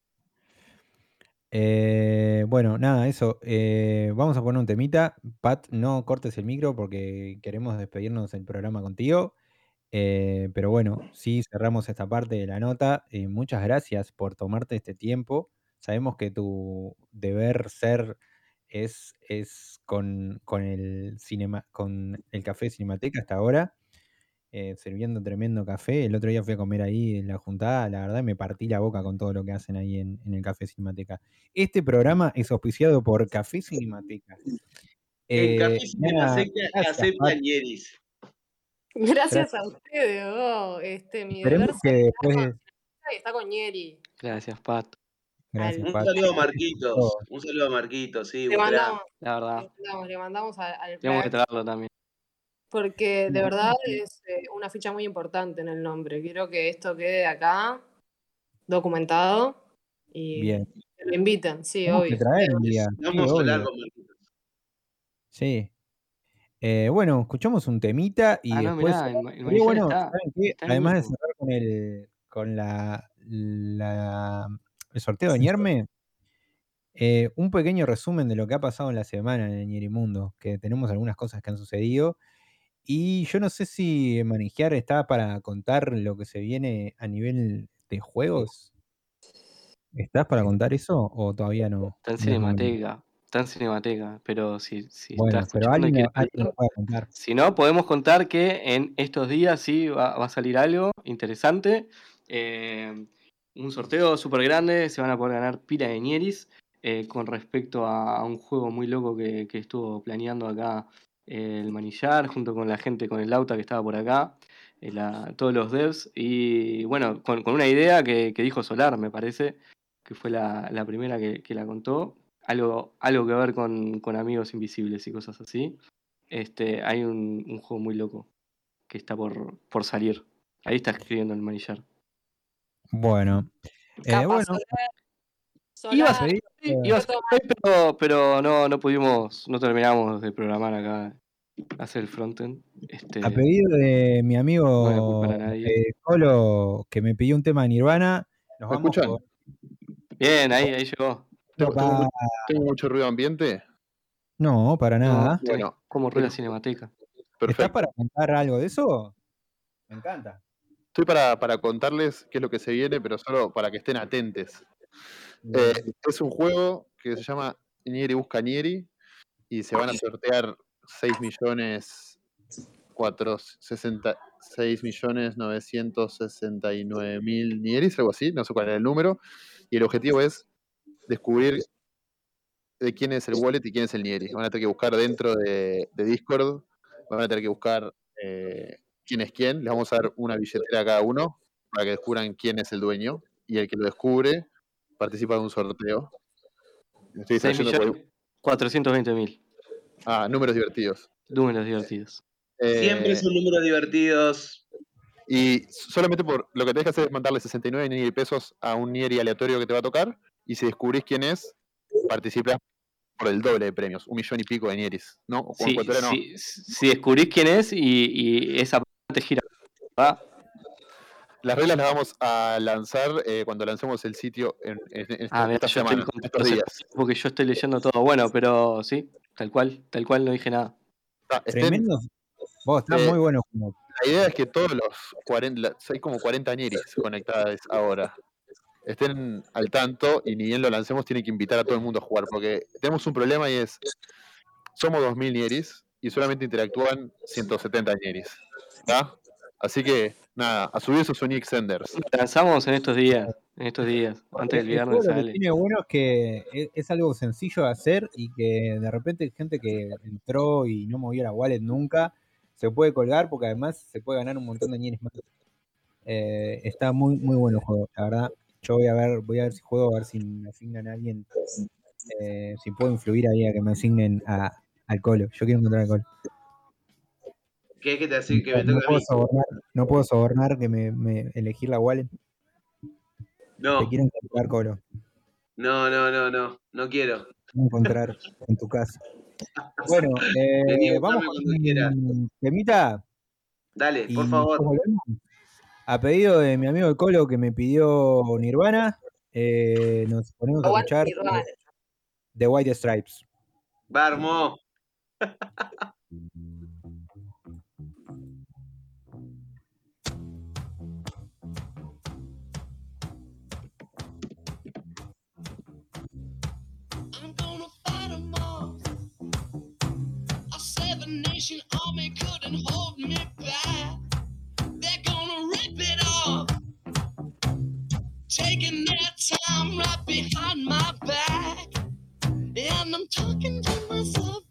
Eh, bueno, nada, eso. eh, vamos a poner un temita. Pat, no cortes el micro porque queremos despedirnos del programa contigo. Eh, pero bueno, sí cerramos esta parte de la nota. Eh, muchas gracias por tomarte este tiempo. Sabemos que tu deber ser es, es con, con el cinema, con el café Cinemateca hasta ahora, eh, sirviendo tremendo café. El otro día fui a comer ahí en la juntada, la verdad me partí la boca con todo lo que hacen ahí en, en el café Cinemateca. Este programa es auspiciado por Café Cinemateca. En Eh, Café nada, Cinemateca gracias, acepta Pat. Ñeris. Gracias a ustedes, oh, este, mi deber Esperemos que después de- está, con Ñeri. Gracias, Pat. Gracias, Un saludo a Marquitos. Un saludo a Marquitos, sí, Le mandamos, La verdad. le mandamos, le mandamos al, al Tenemos que traerlo también. Porque de verdad es eh, una ficha muy importante en el nombre. Quiero que esto quede acá documentado y Bien. que lo inviten, sí, Tenemos que obvio. traer un día. sí, Vamos a hablar obvio. con Marquitos. Sí. Eh, bueno, escuchamos un temita y Ah, no, después. mirá, el, el bueno, está. está Además de cerrar con el con la, la- el sorteo de Ñerme, eh, un pequeño resumen de lo que ha pasado en la semana en el Ñerimundo, que tenemos algunas cosas que han sucedido. Y yo no sé si Manejar está para contar lo que se viene a nivel de juegos. ¿Estás para contar eso o todavía no? Está en no? Cinemateca. Está en Cinemateca. Pero si, si Bueno, estás pero alguien, quieres alguien puede contar. Si no, podemos contar que en estos días sí va, va a salir algo interesante. Eh, un sorteo súper grande. Se van a poder ganar pila de ñeris. eh, con respecto a, a un juego muy loco que, que estuvo planeando acá el Manillar, junto con la gente, con el Lauta que estaba por acá, eh, la- todos los devs. Y bueno, con, con una idea que, que dijo Solar, me parece, que fue la, la primera que, que la contó. Algo, algo que ver con, con amigos invisibles y cosas así este, hay un, un juego muy loco que está por, por salir. Ahí está escribiendo el manillar. Bueno, eh, bueno, Solar, Iba a eh, iba a salir hoy, pero, pero no, no pudimos, no terminamos de programar acá, hacer el frontend. Este, a pedido de mi no amigo a nadie. eh, Colo, que me pidió un tema de Nirvana, nos ¿Me vamos escuchan? con Bien, ahí, ahí llegó. ¿Tengo, mucho ruido ambiente? No, para nada. No, Bueno, como rueda cinemateca. ¿Estás para contar algo de eso? Me encanta. Estoy para, para contarles qué es lo que se viene, pero solo para que estén atentes. Eh, es un juego que se llama Nieri Busca Nieri y se van a sortear 6 millones 4, 60, 6 millones 969 mil Nieris, algo así, no sé cuál es el número. Y el objetivo es descubrir de quién es el wallet y quién es el Nieri. Van a tener que buscar dentro de, de Discord, van a tener que buscar eh, quién es quién. Les vamos a dar una billetera a cada uno para que descubran quién es el dueño. Y el que lo descubre participa de un sorteo. Estoy 6 trayendo por- millones 420 mil. Ah, números divertidos. Números divertidos. Eh, Siempre son números divertidos. Y solamente por lo que tenés que hacer es mandarle 69 Nieri pesos a un Nieri aleatorio que te va a tocar. Y si descubrís quién es, participas por el doble de premios, un millón y pico de Nieris. ¿No? O con Si, si, si descubrís quién es y, y esa te gira. ¿verdad? Las reglas las vamos a lanzar eh, cuando lancemos el sitio en, en- en esta, Ah, mira, esta yo semana, estoy estos días. porque yo estoy leyendo todo. Bueno, pero sí, tal cual, tal cual no dije nada. Ah, estén- Tremendo. Vos, está Eh, muy bueno. como- la idea es que todos los 40, la- hay como 40 Nieris conectadas ahora. Estén al tanto y ni bien lo lancemos, tienen que invitar a todo el mundo a jugar, porque tenemos un problema y es, somos 2000 Nieris y solamente interactúan 170 Nieris. ¿tá? Así que, nada, a subir esos Sony Extenders. Lanzamos en estos días, en estos días, antes del El viernes juego lo que sale. tiene bueno es que es, es algo sencillo de hacer y que de repente hay gente que entró y no movió la wallet nunca se puede colgar porque además se puede ganar un montón de ñeres más. Eh, está muy muy bueno el juego, la verdad. Yo voy a ver, voy a ver si juego, a ver si me asignan a alguien, eh, si puedo influir ahí a que me asignen a, al colo. Yo quiero encontrar al colo. ¿Qué es que te hace que me No toca a puedo mí? sobornar, no puedo sobornar que me, me elegir la wallet. No, Te quiero encontrar colo. no, no, no, no, no quiero. Encontrar [LAUGHS] en tu casa. Bueno, [LAUGHS] eh, vamos con temita. Dale, y por favor. A pedido de mi amigo el Colo que me pidió Nirvana, eh, nos ponemos a escuchar Nirvana. The White Stripes. Barmo. [LAUGHS] nation army couldn't hold me back. They're gonna rip it off. Taking their time right behind my back. And I'm talking to myself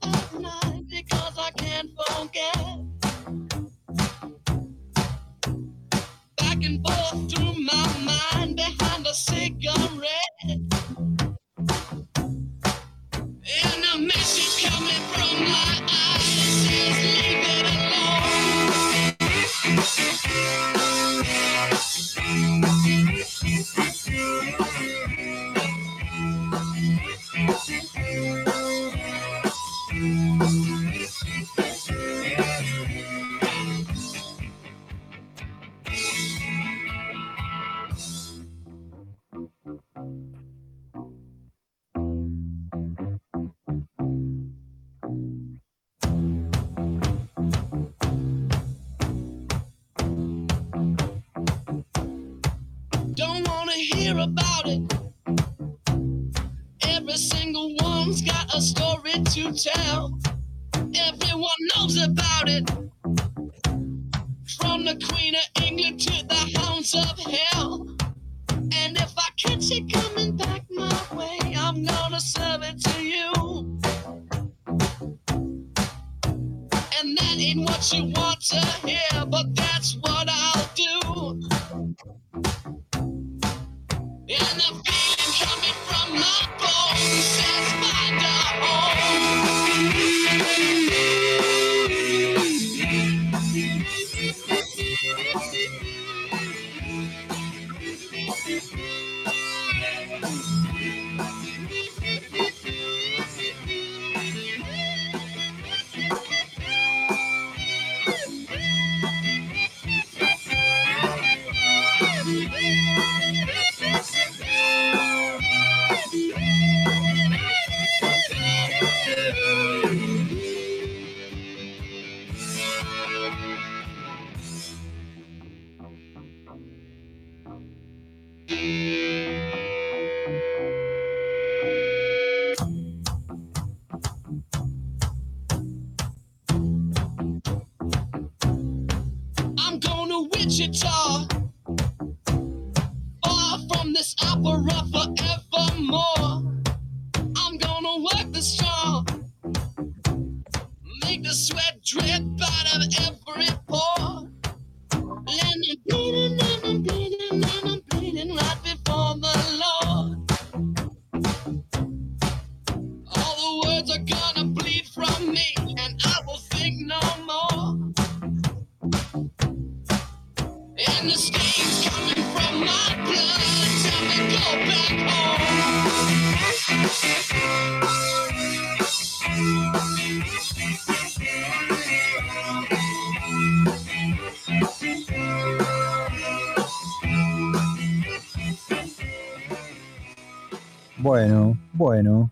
Bueno, bueno.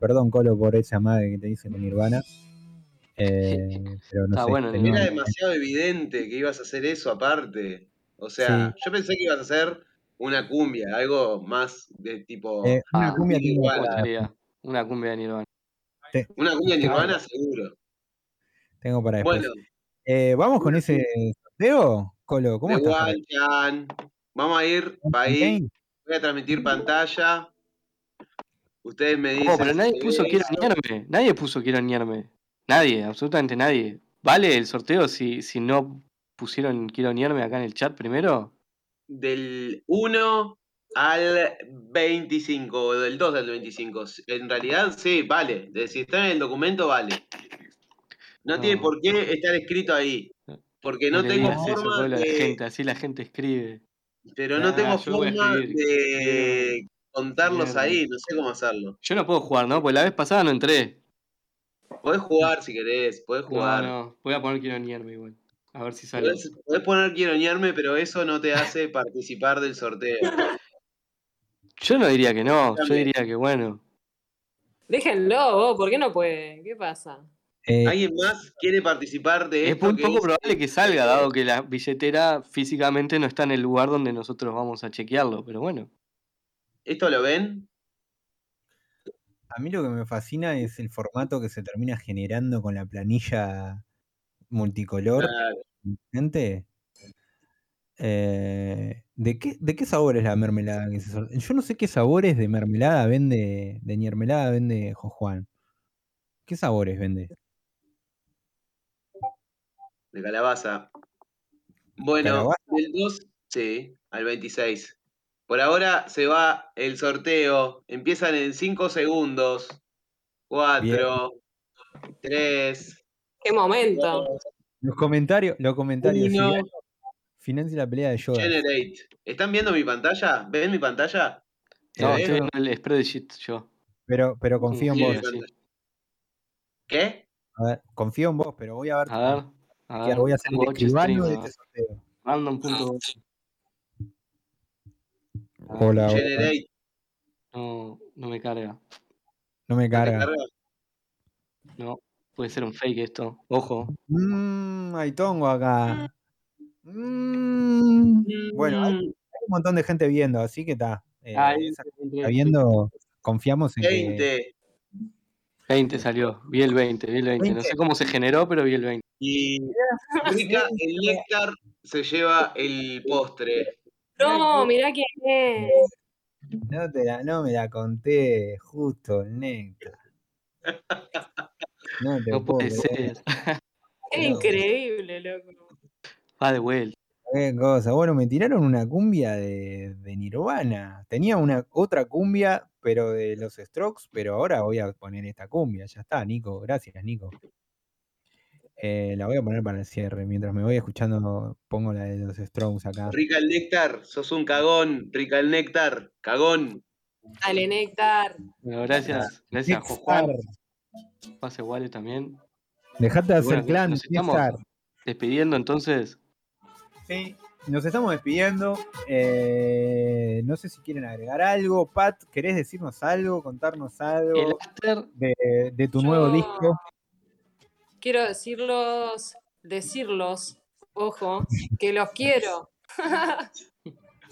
Perdón, Colo, por esa madre que te dice con Nirvana. Eh, pero no Está sé, bueno, tenía- Era demasiado evidente que ibas a hacer eso aparte. O sea, yo pensé que ibas a hacer una cumbia, algo más de tipo. Eh, una Ah, cumbia Sería una cumbia de Nirvana. Una cumbia nirvana, seguro. tengo para después. Bueno, Eh, ¿Vamos con ese sorteo? Colo, ¿cómo de estás? Vamos a ir para ahí. Voy a transmitir pantalla. Ustedes me dicen. Oh, pero nadie puso quiero eso. niarme. Nadie puso quiero niarme. Nadie, absolutamente nadie. ¿Vale el sorteo si, si no pusieron quiero niarme acá en el chat primero? Del 1 al 25, o del 2 al 25. En realidad, sí, vale. De- Si está en el documento, vale. No, No. tiene por qué estar escrito ahí. Porque no, tengo eso, forma Colo, a la de. gente, así la gente escribe. Pero no Ah, tengo yo voy a forma de contarlos ahí. No sé cómo hacerlo. Yo no puedo jugar, ¿no? Porque la vez pasada no entré. Podés jugar si querés, podés No, jugar. no, voy a poner quiero niarme igual. A ver si sale. Podés, podés poner quiero ñarme, pero eso no te hace [LAUGHS] participar del sorteo. Yo no diría que no, yo diría que bueno. Déjenlo, vos, ¿por qué no puede? ¿Qué pasa? Eh, ¿Alguien más quiere participar de Es esto? muy que poco hice? probable que salga, dado que la billetera físicamente no está en el lugar donde nosotros vamos a chequearlo, pero bueno. ¿Esto lo ven? a mí lo que me fascina es el formato que se termina generando con la planilla multicolor. Claro. Gente, eh, ¿de, qué, ¿De qué sabor es la mermelada? que se sor- Yo no sé qué sabores de mermelada vende, de mermelada vende Juan. ¿Qué sabores vende? De calabaza. Bueno, ¿Calabaza? del 2, sí, al 26. Por ahora se va el sorteo. Empiezan en 5 segundos. 4, 3, ¿Qué momento? Los comentarios, los comentarios. si 1. gano, financia la pelea de Yoda. Generate. ¿Están viendo mi pantalla? ¿Ven mi pantalla? ¿Se No, estoy viendo el spreadsheet yo. Pero, pero confío en Sí, vos. ¿Qué? A ver, confío en vos, pero voy a ver. A ver, a chequear, ver. voy a hacer el escribano de este sorteo. Random.com. Hola, hola. Generate. No, no me carga. No me ¿No te carga. No, puede ser un fake esto. Ojo. Mmm, hay tongo acá. Mm, bueno, hay, Mm, hay un montón de gente viendo, así que está. Eh, 20, está viendo, confiamos en que 20. 20 salió, vi el 20, vi el 20. No sé cómo se generó, pero vi el 20. Y [LAUGHS] Rica, el néctar se lleva el postre. No, mirá quién es. no, te la, no me la conté justo el néctar. No te No puedo puede ser. Es increíble, loco. Va de vuelta. Qué cosa. Bueno, me tiraron una cumbia de, de Nirvana. Tenía una otra cumbia, pero de los Strokes, pero ahora voy a poner esta cumbia. Ya está, Nico. Gracias, Nico. Eh, la voy a poner para el cierre. Mientras me voy escuchando, pongo la de los Strokes acá. Rica el néctar, sos un cagón. Rica el néctar, cagón. Dale, Néctar. Bueno, gracias, gracias Nextar. Juan. Pase Wale también. Dejate de bueno, hacer clan, nos estamos despidiendo entonces. Sí, nos estamos despidiendo. Eh, no sé si quieren agregar algo. Pat, ¿querés decirnos algo? Contarnos El algo after, de, de tu Yo- nuevo disco? Quiero decirlos, decirlos, ojo, que los quiero.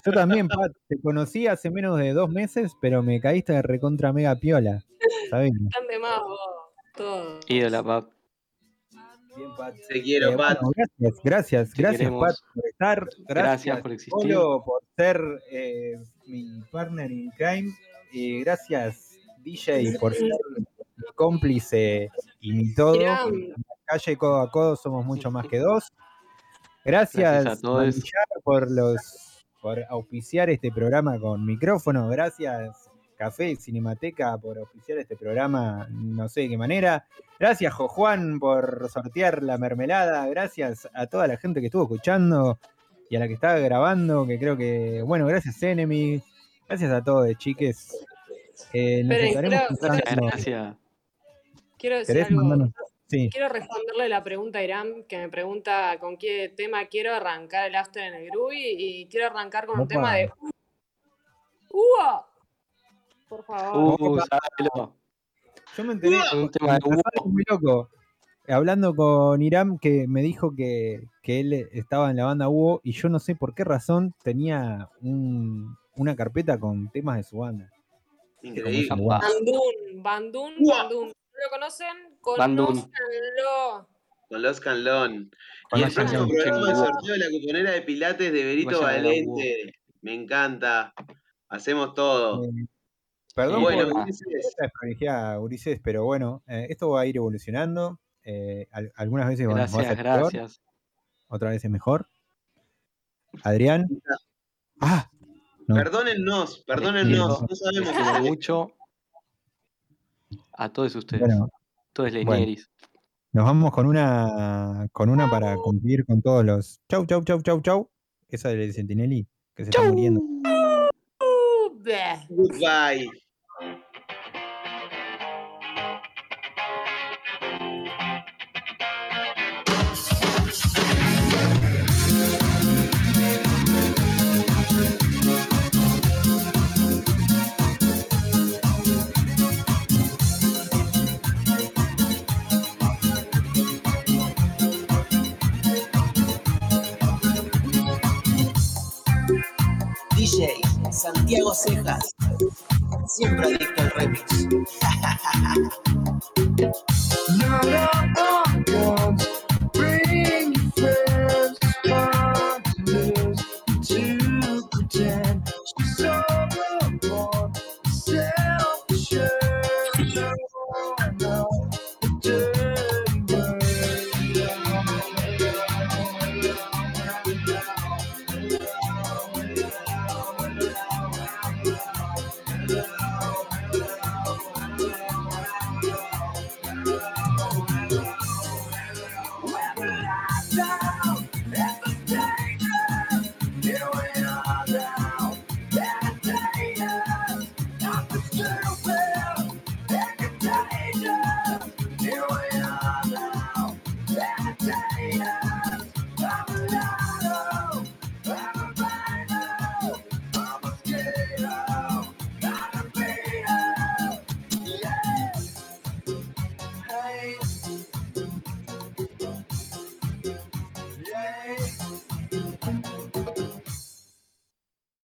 Yo también, Pat, te conocí hace menos de dos meses, pero me caíste de recontra mega piola. ¿Sabés? Están de más vos, todos. ídola, pap. Bien, Pat. Te quiero, Eh, Pat. bueno, gracias, gracias, Te gracias, queremos. Pat, por estar. Gracias, Gracias por existir. Polo, por ser eh, mi partner in crime. Y gracias, DJ, por ser mi cómplice y todo. Mirá, En la calle codo a codo somos mucho más que dos. Gracias, Gracias a todos. Por los por auspiciar este programa con micrófono. Gracias, Café Cinemateca, por auspiciar este programa, no sé de qué manera. Gracias, Jo Juan, por sortear la mermelada. Gracias a toda la gente que estuvo escuchando y a la que estaba grabando, que creo que, bueno, gracias, Enemy. Gracias a todos, chiques. Eh, nos estaremos gracias. Quiero decir ¿Querés algo. mandarnos? Sí. Quiero responderle la pregunta a Irán, que me pregunta con qué tema quiero arrancar el after en el groovy, y quiero arrancar con un Opa. tema de... ¡Ua! Por favor. Uh, sábelo. Yo me enteré, Un tema de muy loco. Hablando con Iram, que me dijo que, que él estaba en la banda Hugo y yo no sé por qué razón tenía un- una carpeta con temas de su banda. Increíble. Bandún, Bandún. Bandún. ¿No lo conocen? Bandún. Conózcanlo. Con los Canlón. Y el próximo programa de sorteo de la cuponera de Pilates de Berito Vayan Valente. Me encanta. Hacemos todo. Eh, Perdón bueno, por la Ulises, pero bueno, eh, esto va a ir evolucionando. eh, al- algunas veces va a Gracias, ser peor, gracias. otras veces mejor. Adrián. Ah, no. perdónennos, perdónennos. No sabemos mucho a todos ustedes. Bueno, todos les bueno. Nos vamos con una con una para cumplir con todos los. Chau, chau, chau, chau, chau. Esa del Sentinelli, que se está muriendo. Goodbye. Santiago Cejas, siempre adicto al remix. [LAUGHS]